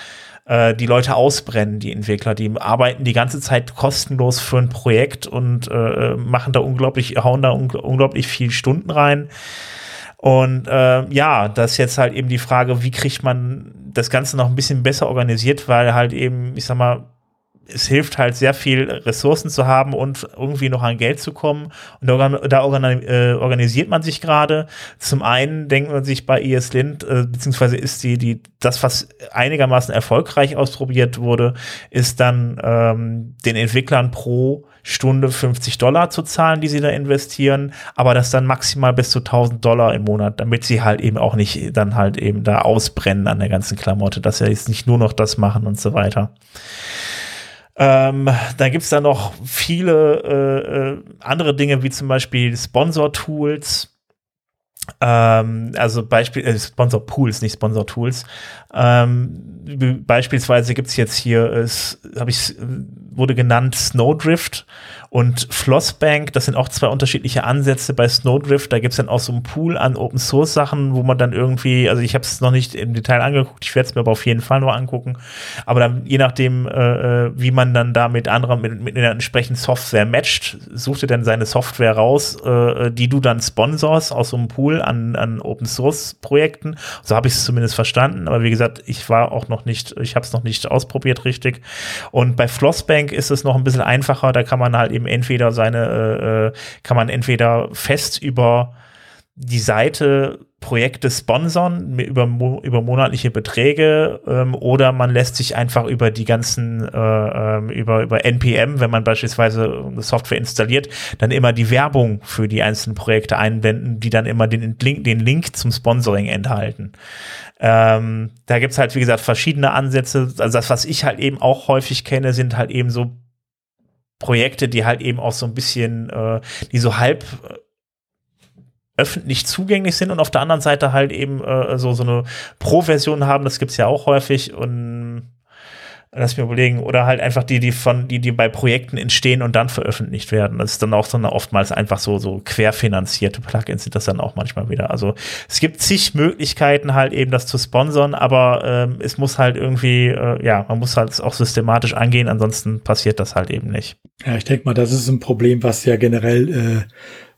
äh, die Leute ausbrennen, die Entwickler, die arbeiten die ganze Zeit kostenlos für ein Projekt und äh, machen da unglaublich, hauen da un unglaublich viel Stunden rein. Und äh, ja, das ist jetzt halt eben die Frage, wie kriegt man das Ganze noch ein bisschen besser organisiert, weil halt eben, ich sag mal, es hilft halt sehr viel Ressourcen zu haben und irgendwie noch an Geld zu kommen. Und da, äh, organisiert man sich gerade. Zum einen denkt man sich bei ESLint, äh, beziehungsweise ist die, die, das, was einigermaßen erfolgreich ausprobiert wurde, ist dann ähm, den Entwicklern pro Stunde 50 Dollar zu zahlen, die sie da investieren, aber das dann maximal bis zu 1000 Dollar im Monat, damit sie halt eben auch nicht dann halt eben da ausbrennen an der ganzen Klamotte, dass sie jetzt nicht nur noch das machen und so weiter. Ähm, dann gibt's da noch viele äh, äh, andere Dinge, wie zum Beispiel Sponsor-Tools. Ähm, also Beispiel, äh, Sponsor-Pools, nicht Sponsor-Tools. Ähm, beispielsweise gibt's jetzt hier, es habe ich, wurde genannt Snowdrift und Flossbank, das sind auch zwei unterschiedliche Ansätze bei Snowdrift. Da gibt's dann auch so einen Pool an Open Source Sachen, wo man dann irgendwie, also ich habe es noch nicht im Detail angeguckt, ich werde es mir aber auf jeden Fall nur angucken. Aber dann je nachdem, äh, äh, wie man dann da mit anderen, mit, mit einer entsprechenden Software matcht, sucht ihr dann seine Software raus, äh, die du dann sponsors aus so einem Pool an, an Open Source Projekten. So habe ich es zumindest verstanden. Aber wie gesagt, ich war auch noch nicht, ich habe es noch nicht ausprobiert richtig. Und bei Flossbank ist es noch ein bisschen einfacher. Da kann man halt eben entweder seine, äh, äh, kann man entweder fest über die Seite Projekte sponsern über, über monatliche Beträge ähm, oder man lässt sich einfach über die ganzen äh, ähm, über über NPM, wenn man beispielsweise Software installiert, dann immer die Werbung für die einzelnen Projekte einblenden, die dann immer den Link, den Link zum Sponsoring enthalten. Ähm, da gibt's halt wie gesagt verschiedene Ansätze. Also das, was ich halt eben auch häufig kenne, sind halt eben so Projekte, die halt eben auch so ein bisschen, äh, die so halb öffentlich zugänglich sind und auf der anderen Seite halt eben äh, so, so eine Pro-Version haben, das gibt's ja auch häufig und lass mir überlegen, oder halt einfach die, die von, die, die bei Projekten entstehen und dann veröffentlicht werden. Das ist dann auch so eine oftmals einfach so, so querfinanzierte Plugins sind das dann auch manchmal wieder. Also es gibt zig Möglichkeiten halt eben das zu sponsern, aber ähm, es muss halt irgendwie, äh, ja, man muss halt auch systematisch angehen, ansonsten passiert das halt eben nicht. Ja, ich denke mal, das ist ein Problem, was ja generell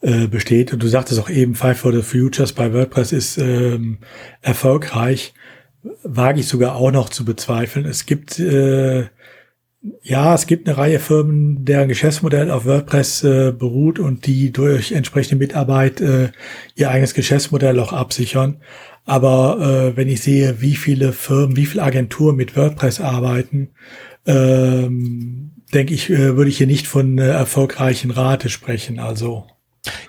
äh, äh, besteht. Und du sagtest auch eben, Five for the Futures bei WordPress ist ähm, erfolgreich wage ich sogar auch noch zu bezweifeln. Es gibt äh, ja, es gibt eine Reihe Firmen, deren Geschäftsmodell auf WordPress äh, beruht und die durch entsprechende Mitarbeit äh, ihr eigenes Geschäftsmodell auch absichern. Aber äh, wenn ich sehe, wie viele Firmen, wie viele Agenturen mit WordPress arbeiten, ähm, denke ich, äh, würde ich hier nicht von äh, erfolgreichen Rate sprechen. Also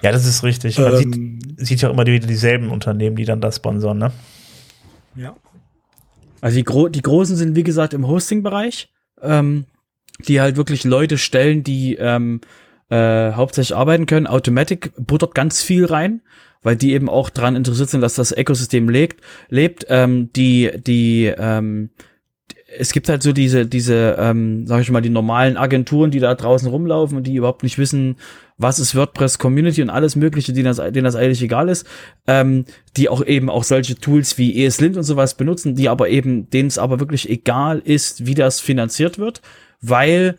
ja, das ist richtig. Man ähm, sieht, sieht ja immer wieder dieselben Unternehmen, die dann das sponsern, ne? Ja. Also die, Gro die Großen sind, wie gesagt, im Hosting-Bereich, ähm, die halt wirklich Leute stellen, die ähm, äh, hauptsächlich arbeiten können. Automatic buttert ganz viel rein, weil die eben auch daran interessiert sind, dass das Ökosystem lebt. lebt. Ähm, die, die, ähm, es gibt halt so diese, diese, ähm, sag ich mal, die normalen Agenturen, die da draußen rumlaufen und die überhaupt nicht wissen, was ist WordPress Community und alles Mögliche, denen das, denen das eigentlich egal ist, ähm, die auch eben auch solche Tools wie ESLint und sowas benutzen, die aber eben, denen es aber wirklich egal ist, wie das finanziert wird, weil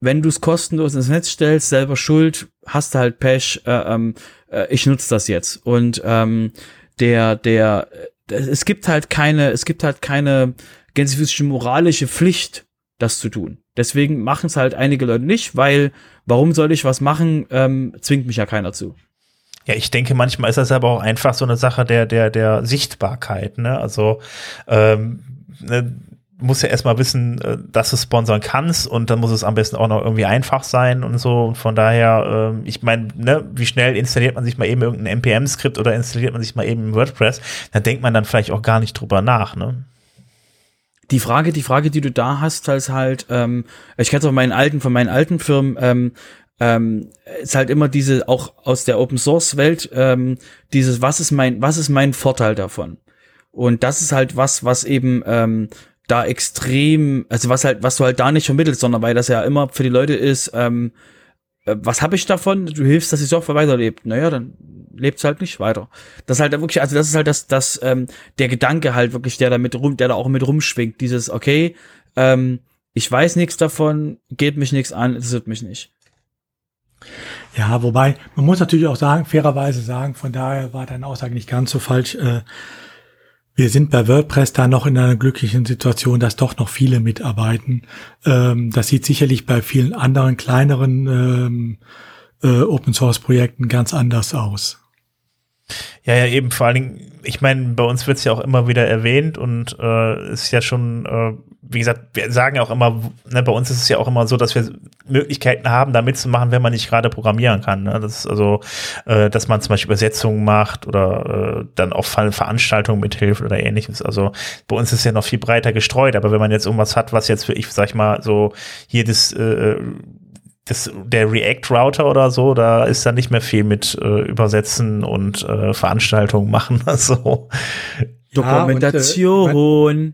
wenn du es kostenlos ins Netz stellst, selber schuld, hast du halt Pech, äh, ähm, äh, ich nutze das jetzt. Und ähm, der, der, äh, es gibt halt keine, es gibt halt keine gänzlich moralische Pflicht, das zu tun. Deswegen machen es halt einige Leute nicht, weil warum soll ich was machen, ähm, zwingt mich ja keiner zu. Ja, ich denke, manchmal ist das aber auch einfach so eine Sache der, der, der Sichtbarkeit, ne? Also ähm, ne, muss ja erstmal wissen, äh, dass du sponsern kannst und dann muss es am besten auch noch irgendwie einfach sein und so. Und von daher, äh, ich meine, ne, wie schnell installiert man sich mal eben irgendein NPM-Skript oder installiert man sich mal eben WordPress? Da denkt man dann vielleicht auch gar nicht drüber nach, ne? Die Frage, die Frage, die du da hast, ist halt, ähm, ich kenne es von meinen alten, von meinen alten Firmen, ähm, ähm, ist halt immer diese, auch aus der Open Source Welt, ähm, dieses, was ist mein, was ist mein Vorteil davon? Und das ist halt was, was eben ähm, da extrem, also was halt, was du halt da nicht vermittelst, sondern weil das ja immer für die Leute ist, ähm, äh, was habe ich davon? Du hilfst, dass die Software weiterlebt. Naja, dann lebt's halt nicht weiter. Das ist halt wirklich, also das ist halt das, das, ähm, der Gedanke halt wirklich, der da mit rum, der da auch mit rumschwingt. Dieses, okay, ähm, ich weiß nichts davon, geht mich nichts an, interessiert mich nicht. Ja, wobei, man muss natürlich auch sagen, fairerweise sagen, von daher war deine Aussage nicht ganz so falsch. Äh, wir sind bei WordPress da noch in einer glücklichen Situation, dass doch noch viele mitarbeiten. Ähm, das sieht sicherlich bei vielen anderen kleineren ähm, äh, Open Source Projekten ganz anders aus. Ja, ja, eben vor allen Dingen, ich meine, bei uns wird es ja auch immer wieder erwähnt und äh, ist ja schon, äh, wie gesagt, wir sagen ja auch immer, ne, bei uns ist es ja auch immer so, dass wir Möglichkeiten haben, da mitzumachen, wenn man nicht gerade programmieren kann. Ne? Das ist also, äh, dass man zum Beispiel Übersetzungen macht oder äh, dann auch Veranstaltungen mithilft oder ähnliches. Also bei uns ist es ja noch viel breiter gestreut, aber wenn man jetzt irgendwas hat, was jetzt für ich, sag ich mal, so hier das äh, das, der React-Router oder so, da ist dann nicht mehr viel mit äh, Übersetzen und äh, Veranstaltungen machen. [laughs] Also. Dokumentation. Und, äh,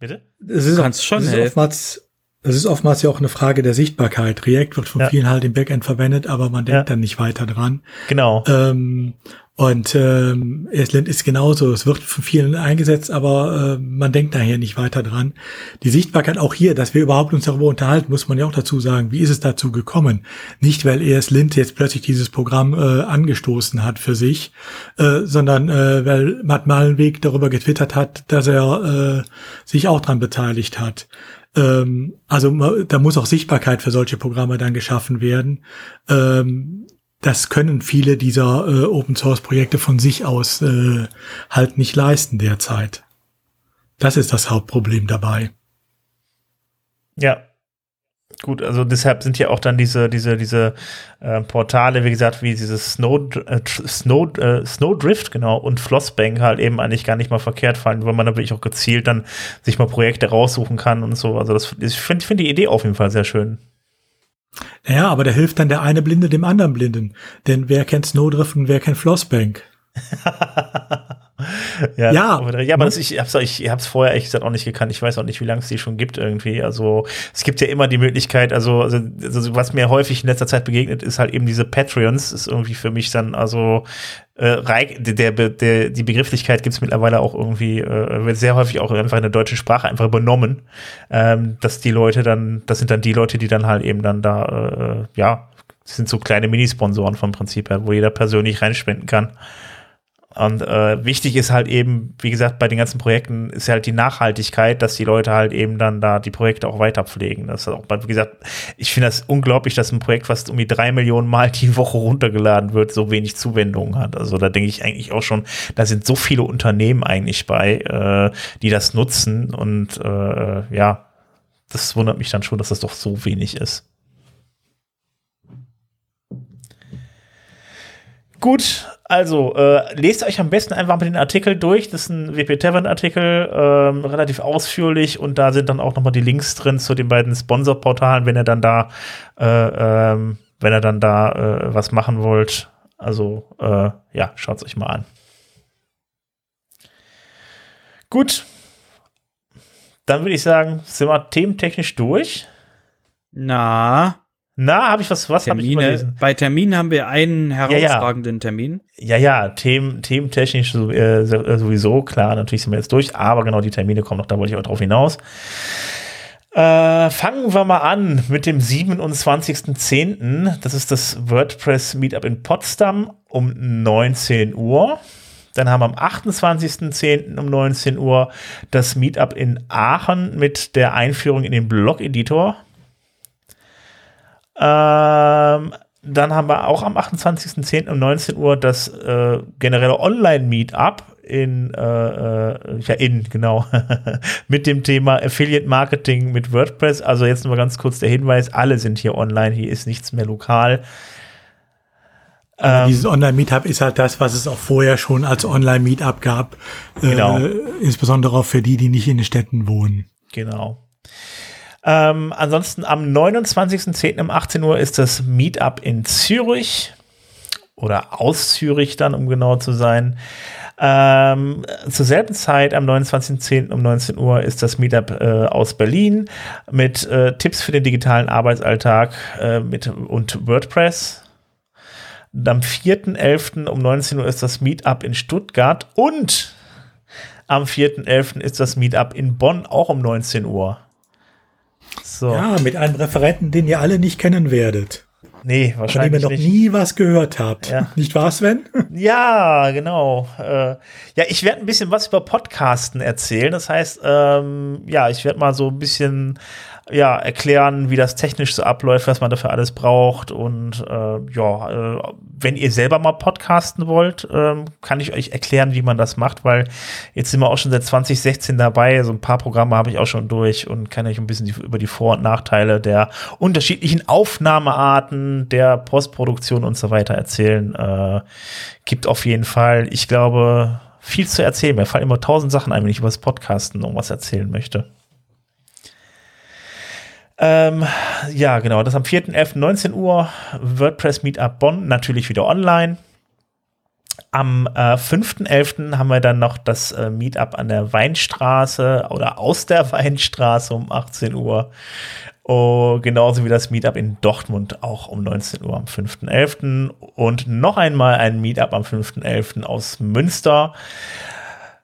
Bitte? Es ist, Kannst schon es ist oftmals, es ist oftmals ja auch eine Frage der Sichtbarkeit. React wird von ja. vielen halt im Backend verwendet, aber man denkt ja. dann nicht weiter dran. Genau. Ähm, und ähm, Estland ist genauso. Es wird von vielen eingesetzt, aber äh, man denkt daher nicht weiter dran. Die Sichtbarkeit auch hier, dass wir überhaupt uns darüber unterhalten, muss man ja auch dazu sagen, wie ist es dazu gekommen? Nicht, weil ESLint jetzt plötzlich dieses Programm äh, angestoßen hat für sich, äh, sondern äh, weil Matt Malenweg darüber getwittert hat, dass er äh, sich auch dran beteiligt hat ähm, also da muss auch Sichtbarkeit für solche Programme dann geschaffen werden. Ähm, das können viele dieser äh, Open Source Projekte von sich aus äh, halt nicht leisten derzeit. Das ist das Hauptproblem dabei. Ja. Gut, also deshalb sind ja auch dann diese, diese, diese äh, Portale, wie gesagt, wie dieses Snow, äh, Snow, äh, Snowdrift, genau, und Flossbank halt eben eigentlich gar nicht mal verkehrt fallen, weil man da wirklich auch gezielt dann sich mal Projekte raussuchen kann und so. Also das, ich finde find die Idee auf jeden Fall sehr schön. Naja, aber da hilft dann der eine Blinde dem anderen Blinden. Denn wer kennt Snowdrift und wer kennt Flossbank? [laughs] [laughs] ja, ja, ja, aber das, ich hab's, ich hab's vorher echt gesagt auch nicht gekannt. Ich weiß auch nicht, wie lange es die schon gibt irgendwie. Also es gibt ja immer die Möglichkeit, also, also, also was mir häufig in letzter Zeit begegnet, ist halt eben diese Patreons, ist irgendwie für mich dann, also äh, der, der, der, die Begrifflichkeit gibt's mittlerweile auch irgendwie, äh, wird sehr häufig auch einfach in der deutschen Sprache einfach übernommen, ähm, dass die Leute dann, das sind dann die Leute, die dann halt eben dann da, äh, ja, sind so kleine Minisponsoren vom Prinzip her, wo jeder persönlich reinspenden kann. Und äh, wichtig ist halt eben, wie gesagt, bei den ganzen Projekten ist halt die Nachhaltigkeit, dass die Leute halt eben dann da die Projekte auch weiter pflegen. Das ist auch, wie gesagt, ich finde das unglaublich, dass ein Projekt, was um die drei Millionen Mal die Woche runtergeladen wird, so wenig Zuwendungen hat. Also da denke ich eigentlich auch schon, da sind so viele Unternehmen eigentlich bei, äh, die das nutzen. Und äh, ja, das wundert mich dann schon, dass das doch so wenig ist. Gut, also äh, lest euch am besten einfach mal den Artikel durch. Das ist ein WP Tavern Artikel, ähm, relativ ausführlich und da sind dann auch nochmal die Links drin zu den beiden Sponsorportalen, wenn ihr dann da, äh, ähm, wenn ihr dann da äh, was machen wollt. Also äh, ja, schaut es euch mal an. Gut, dann würde ich sagen, sind wir thementechnisch durch. Na. Na, habe ich was, was habe ich überlesen? Bei Terminen haben wir einen herausragenden ja, ja. Termin. Ja, ja, Themen, thementechnisch so, äh, sowieso, klar, natürlich sind wir jetzt durch, aber genau die Termine kommen noch, da wollte ich auch drauf hinaus. Äh, fangen wir mal an mit dem 27.10. Das ist das WordPress Meetup in Potsdam um 19 Uhr. Dann haben wir am 28.10. um 19 Uhr das Meetup in Aachen mit der Einführung in den Blog-Editor. Ähm, dann haben wir auch am 28.10. um 19 Uhr das äh, generelle Online-Meetup in, äh, äh, ja, in, genau, [laughs] mit dem Thema Affiliate Marketing mit WordPress. Also jetzt nur ganz kurz der Hinweis, alle sind hier online, hier ist nichts mehr lokal. Ähm, dieses Online-Meetup ist halt das, was es auch vorher schon als Online-Meetup gab. Äh, genau. Insbesondere auch für die, die nicht in den Städten wohnen. Genau. Ähm, ansonsten am 29.10. um 18 Uhr ist das Meetup in Zürich oder aus Zürich dann, um genau zu sein. Ähm, zur selben Zeit, am 29.10. um 19 Uhr, ist das Meetup äh, aus Berlin mit äh, Tipps für den digitalen Arbeitsalltag äh, mit, und WordPress. Am 4.11. um 19 Uhr ist das Meetup in Stuttgart und am 4.11. ist das Meetup in Bonn auch um 19 Uhr. So. Ja, mit einem Referenten, den ihr alle nicht kennen werdet. Nee, wahrscheinlich. Von dem ihr noch nicht. nie was gehört habt. Ja. Nicht wahr, Sven? [laughs] Ja, genau. Äh, ja, ich werde ein bisschen was über Podcasten erzählen. Das heißt, ähm, ja, ich werde mal so ein bisschen ja, erklären, wie das technisch so abläuft, was man dafür alles braucht. Und äh, ja, äh, wenn ihr selber mal podcasten wollt, äh, kann ich euch erklären, wie man das macht, weil jetzt sind wir auch schon seit 2016 dabei. So ein paar Programme habe ich auch schon durch und kann euch ein bisschen die, über die Vor- und Nachteile der unterschiedlichen Aufnahmearten, der Postproduktion und so weiter erzählen. Äh, gibt auf jeden Fall, ich glaube, viel zu erzählen. Mir fallen immer tausend Sachen ein, wenn ich über das Podcasten irgendwas erzählen möchte. Ähm, ja, genau, das am 4.11. 19 Uhr, WordPress Meetup Bonn, natürlich wieder online. Am äh, 5.11. haben wir dann noch das äh, Meetup an der Weinstraße oder aus der [laughs] Weinstraße um 18 Uhr. Oh, genauso wie das Meetup in Dortmund auch um 19 Uhr am 5.11. Und noch einmal ein Meetup am 5.11. aus Münster.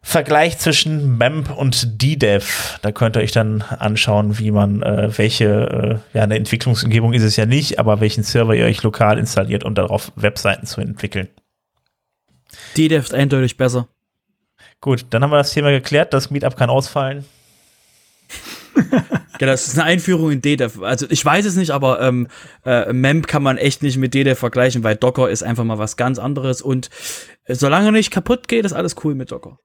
Vergleich zwischen MEMP und DDEV. Da könnt ihr euch dann anschauen, wie man äh, welche, äh, ja, eine Entwicklungsumgebung ist es ja nicht, aber welchen Server ihr euch lokal installiert, um darauf Webseiten zu entwickeln. DDEV ist eindeutig besser. Gut, dann haben wir das Thema geklärt. Das Meetup kann ausfallen. ja, [laughs] das ist eine Einführung in DDEV. Also ich weiß es nicht, aber ähm, äh, MEMP kann man echt nicht mit DDEV vergleichen, weil Docker ist einfach mal was ganz anderes und äh, solange nicht kaputt geht, ist alles cool mit Docker.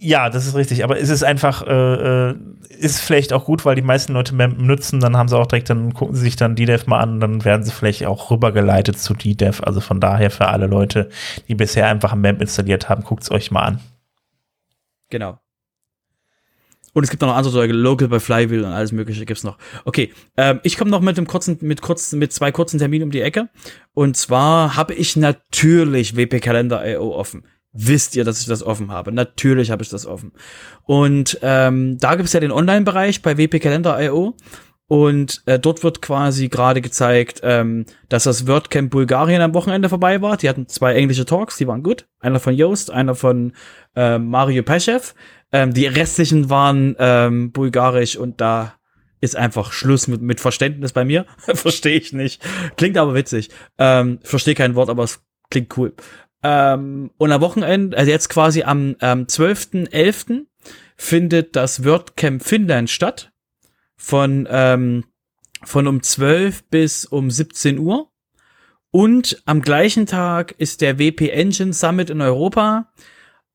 Ja, das ist richtig. Aber ist es einfach, äh, äh, ist vielleicht auch gut, weil die meisten Leute MEMP nutzen, dann haben sie auch direkt, dann gucken sie sich dann DDEV mal an, dann werden sie vielleicht auch rübergeleitet zu DDEV. Also von daher für alle Leute, die bisher einfach ein MEMP installiert haben, guckt es euch mal an. Genau. Und es gibt noch andere Zeug, Local bei Flywheel und alles mögliche gibt's noch. Okay, ähm, ich komme noch mit dem kurzen, mit kurzen, mit zwei kurzen Terminen um die Ecke. Und zwar habe ich natürlich WP Kalender.io offen. Wisst ihr, dass ich das offen habe. Natürlich habe ich das offen. Und ähm, da gibt es ja den Online-Bereich bei wpkalender.io. Und äh, dort wird quasi gerade gezeigt, ähm, dass das WordCamp Bulgarien am Wochenende vorbei war. Die hatten zwei englische Talks, die waren gut. Einer von Joost, einer von äh, Mario Peschev. Ähm, die restlichen waren ähm, bulgarisch und da ist einfach Schluss mit, mit Verständnis bei mir. [laughs] Verstehe ich nicht. Klingt aber witzig. Ähm, Verstehe kein Wort, aber es klingt cool. Ähm, und am Wochenende, also jetzt quasi am ähm, 12.11. findet das WordCamp Finnland statt. Von, ähm, von um 12 bis um 17 Uhr. Und am gleichen Tag ist der WP Engine Summit in Europa.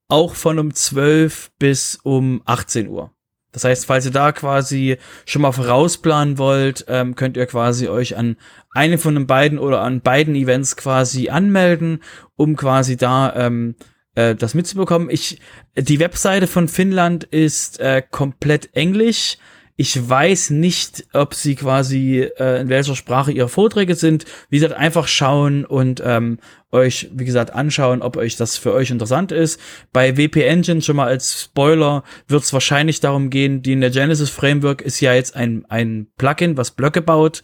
Auch von um 12 bis um 18 Uhr. Das heißt, falls ihr da quasi schon mal vorausplanen wollt, ähm, könnt ihr quasi euch an einem von den beiden oder an beiden Events quasi anmelden, um quasi da ähm, äh, das mitzubekommen. Ich, die Webseite von Finnland ist äh, komplett englisch. Ich weiß nicht, ob sie quasi äh, in welcher Sprache ihre Vorträge sind. Wie gesagt, einfach schauen und ähm, euch, wie gesagt, anschauen, ob euch das für euch interessant ist. Bei WP Engine schon mal als Spoiler wird es wahrscheinlich darum gehen, die in der Genesis Framework ist ja jetzt ein, ein Plugin, was Blöcke baut.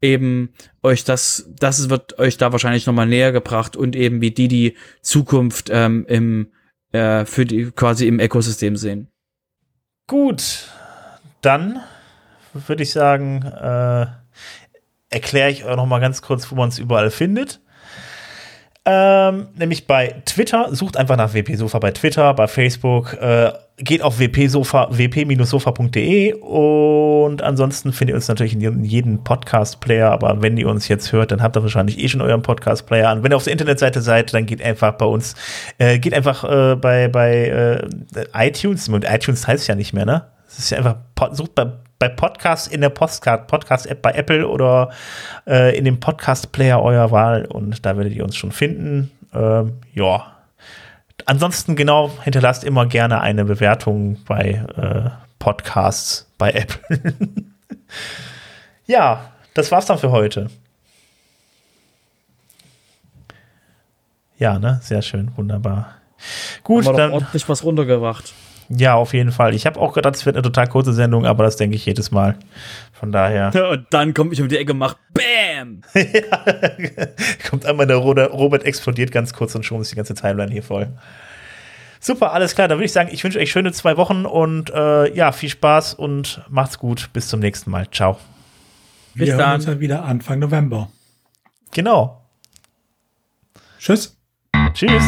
Eben euch das, das wird euch da wahrscheinlich nochmal näher gebracht und eben wie die die Zukunft ähm, im äh, für die quasi im Ökosystem sehen. Gut, dann würde ich sagen, äh, erkläre ich euch noch mal ganz kurz, wo man es überall findet. Ähm, nämlich bei Twitter, sucht einfach nach WP Sofa bei Twitter, bei Facebook, äh, geht auf wp-sofa, wp-sofa.de und ansonsten findet ihr uns natürlich in jedem Podcast-Player, aber wenn ihr uns jetzt hört, dann habt ihr wahrscheinlich eh schon euren Podcast-Player an. Wenn ihr auf der Internetseite seid, dann geht einfach bei uns, äh, geht einfach äh, bei, bei äh, iTunes, und iTunes heißt ja nicht mehr, ne? Es ist ja einfach, sucht bei, bei Podcasts in der Podcast-App bei Apple oder äh, in dem Podcast-Player eurer Wahl und da werdet ihr uns schon finden. Ähm, ja. Ansonsten genau, hinterlasst immer gerne eine Bewertung bei äh, Podcasts bei Apple. [laughs] ja, das war's dann für heute. Ja, ne? Sehr schön, wunderbar. Gut, Haben wir dann ordentlich was runtergebracht. Ja, auf jeden Fall. Ich habe auch gedacht, es wird eine total kurze Sendung, aber das denke ich jedes Mal. Von daher. Ja, und dann komme ich um die Ecke und mach BAM! [laughs] ja, kommt einmal der Robert explodiert ganz kurz und schon ist die ganze Timeline hier voll. Super, alles klar. Dann würde ich sagen, ich wünsche euch schöne zwei Wochen und äh, ja, viel Spaß und macht's gut. Bis zum nächsten Mal. Ciao. Bis Wir dann. hören uns dann wieder Anfang November. Genau. Tschüss. Tschüss.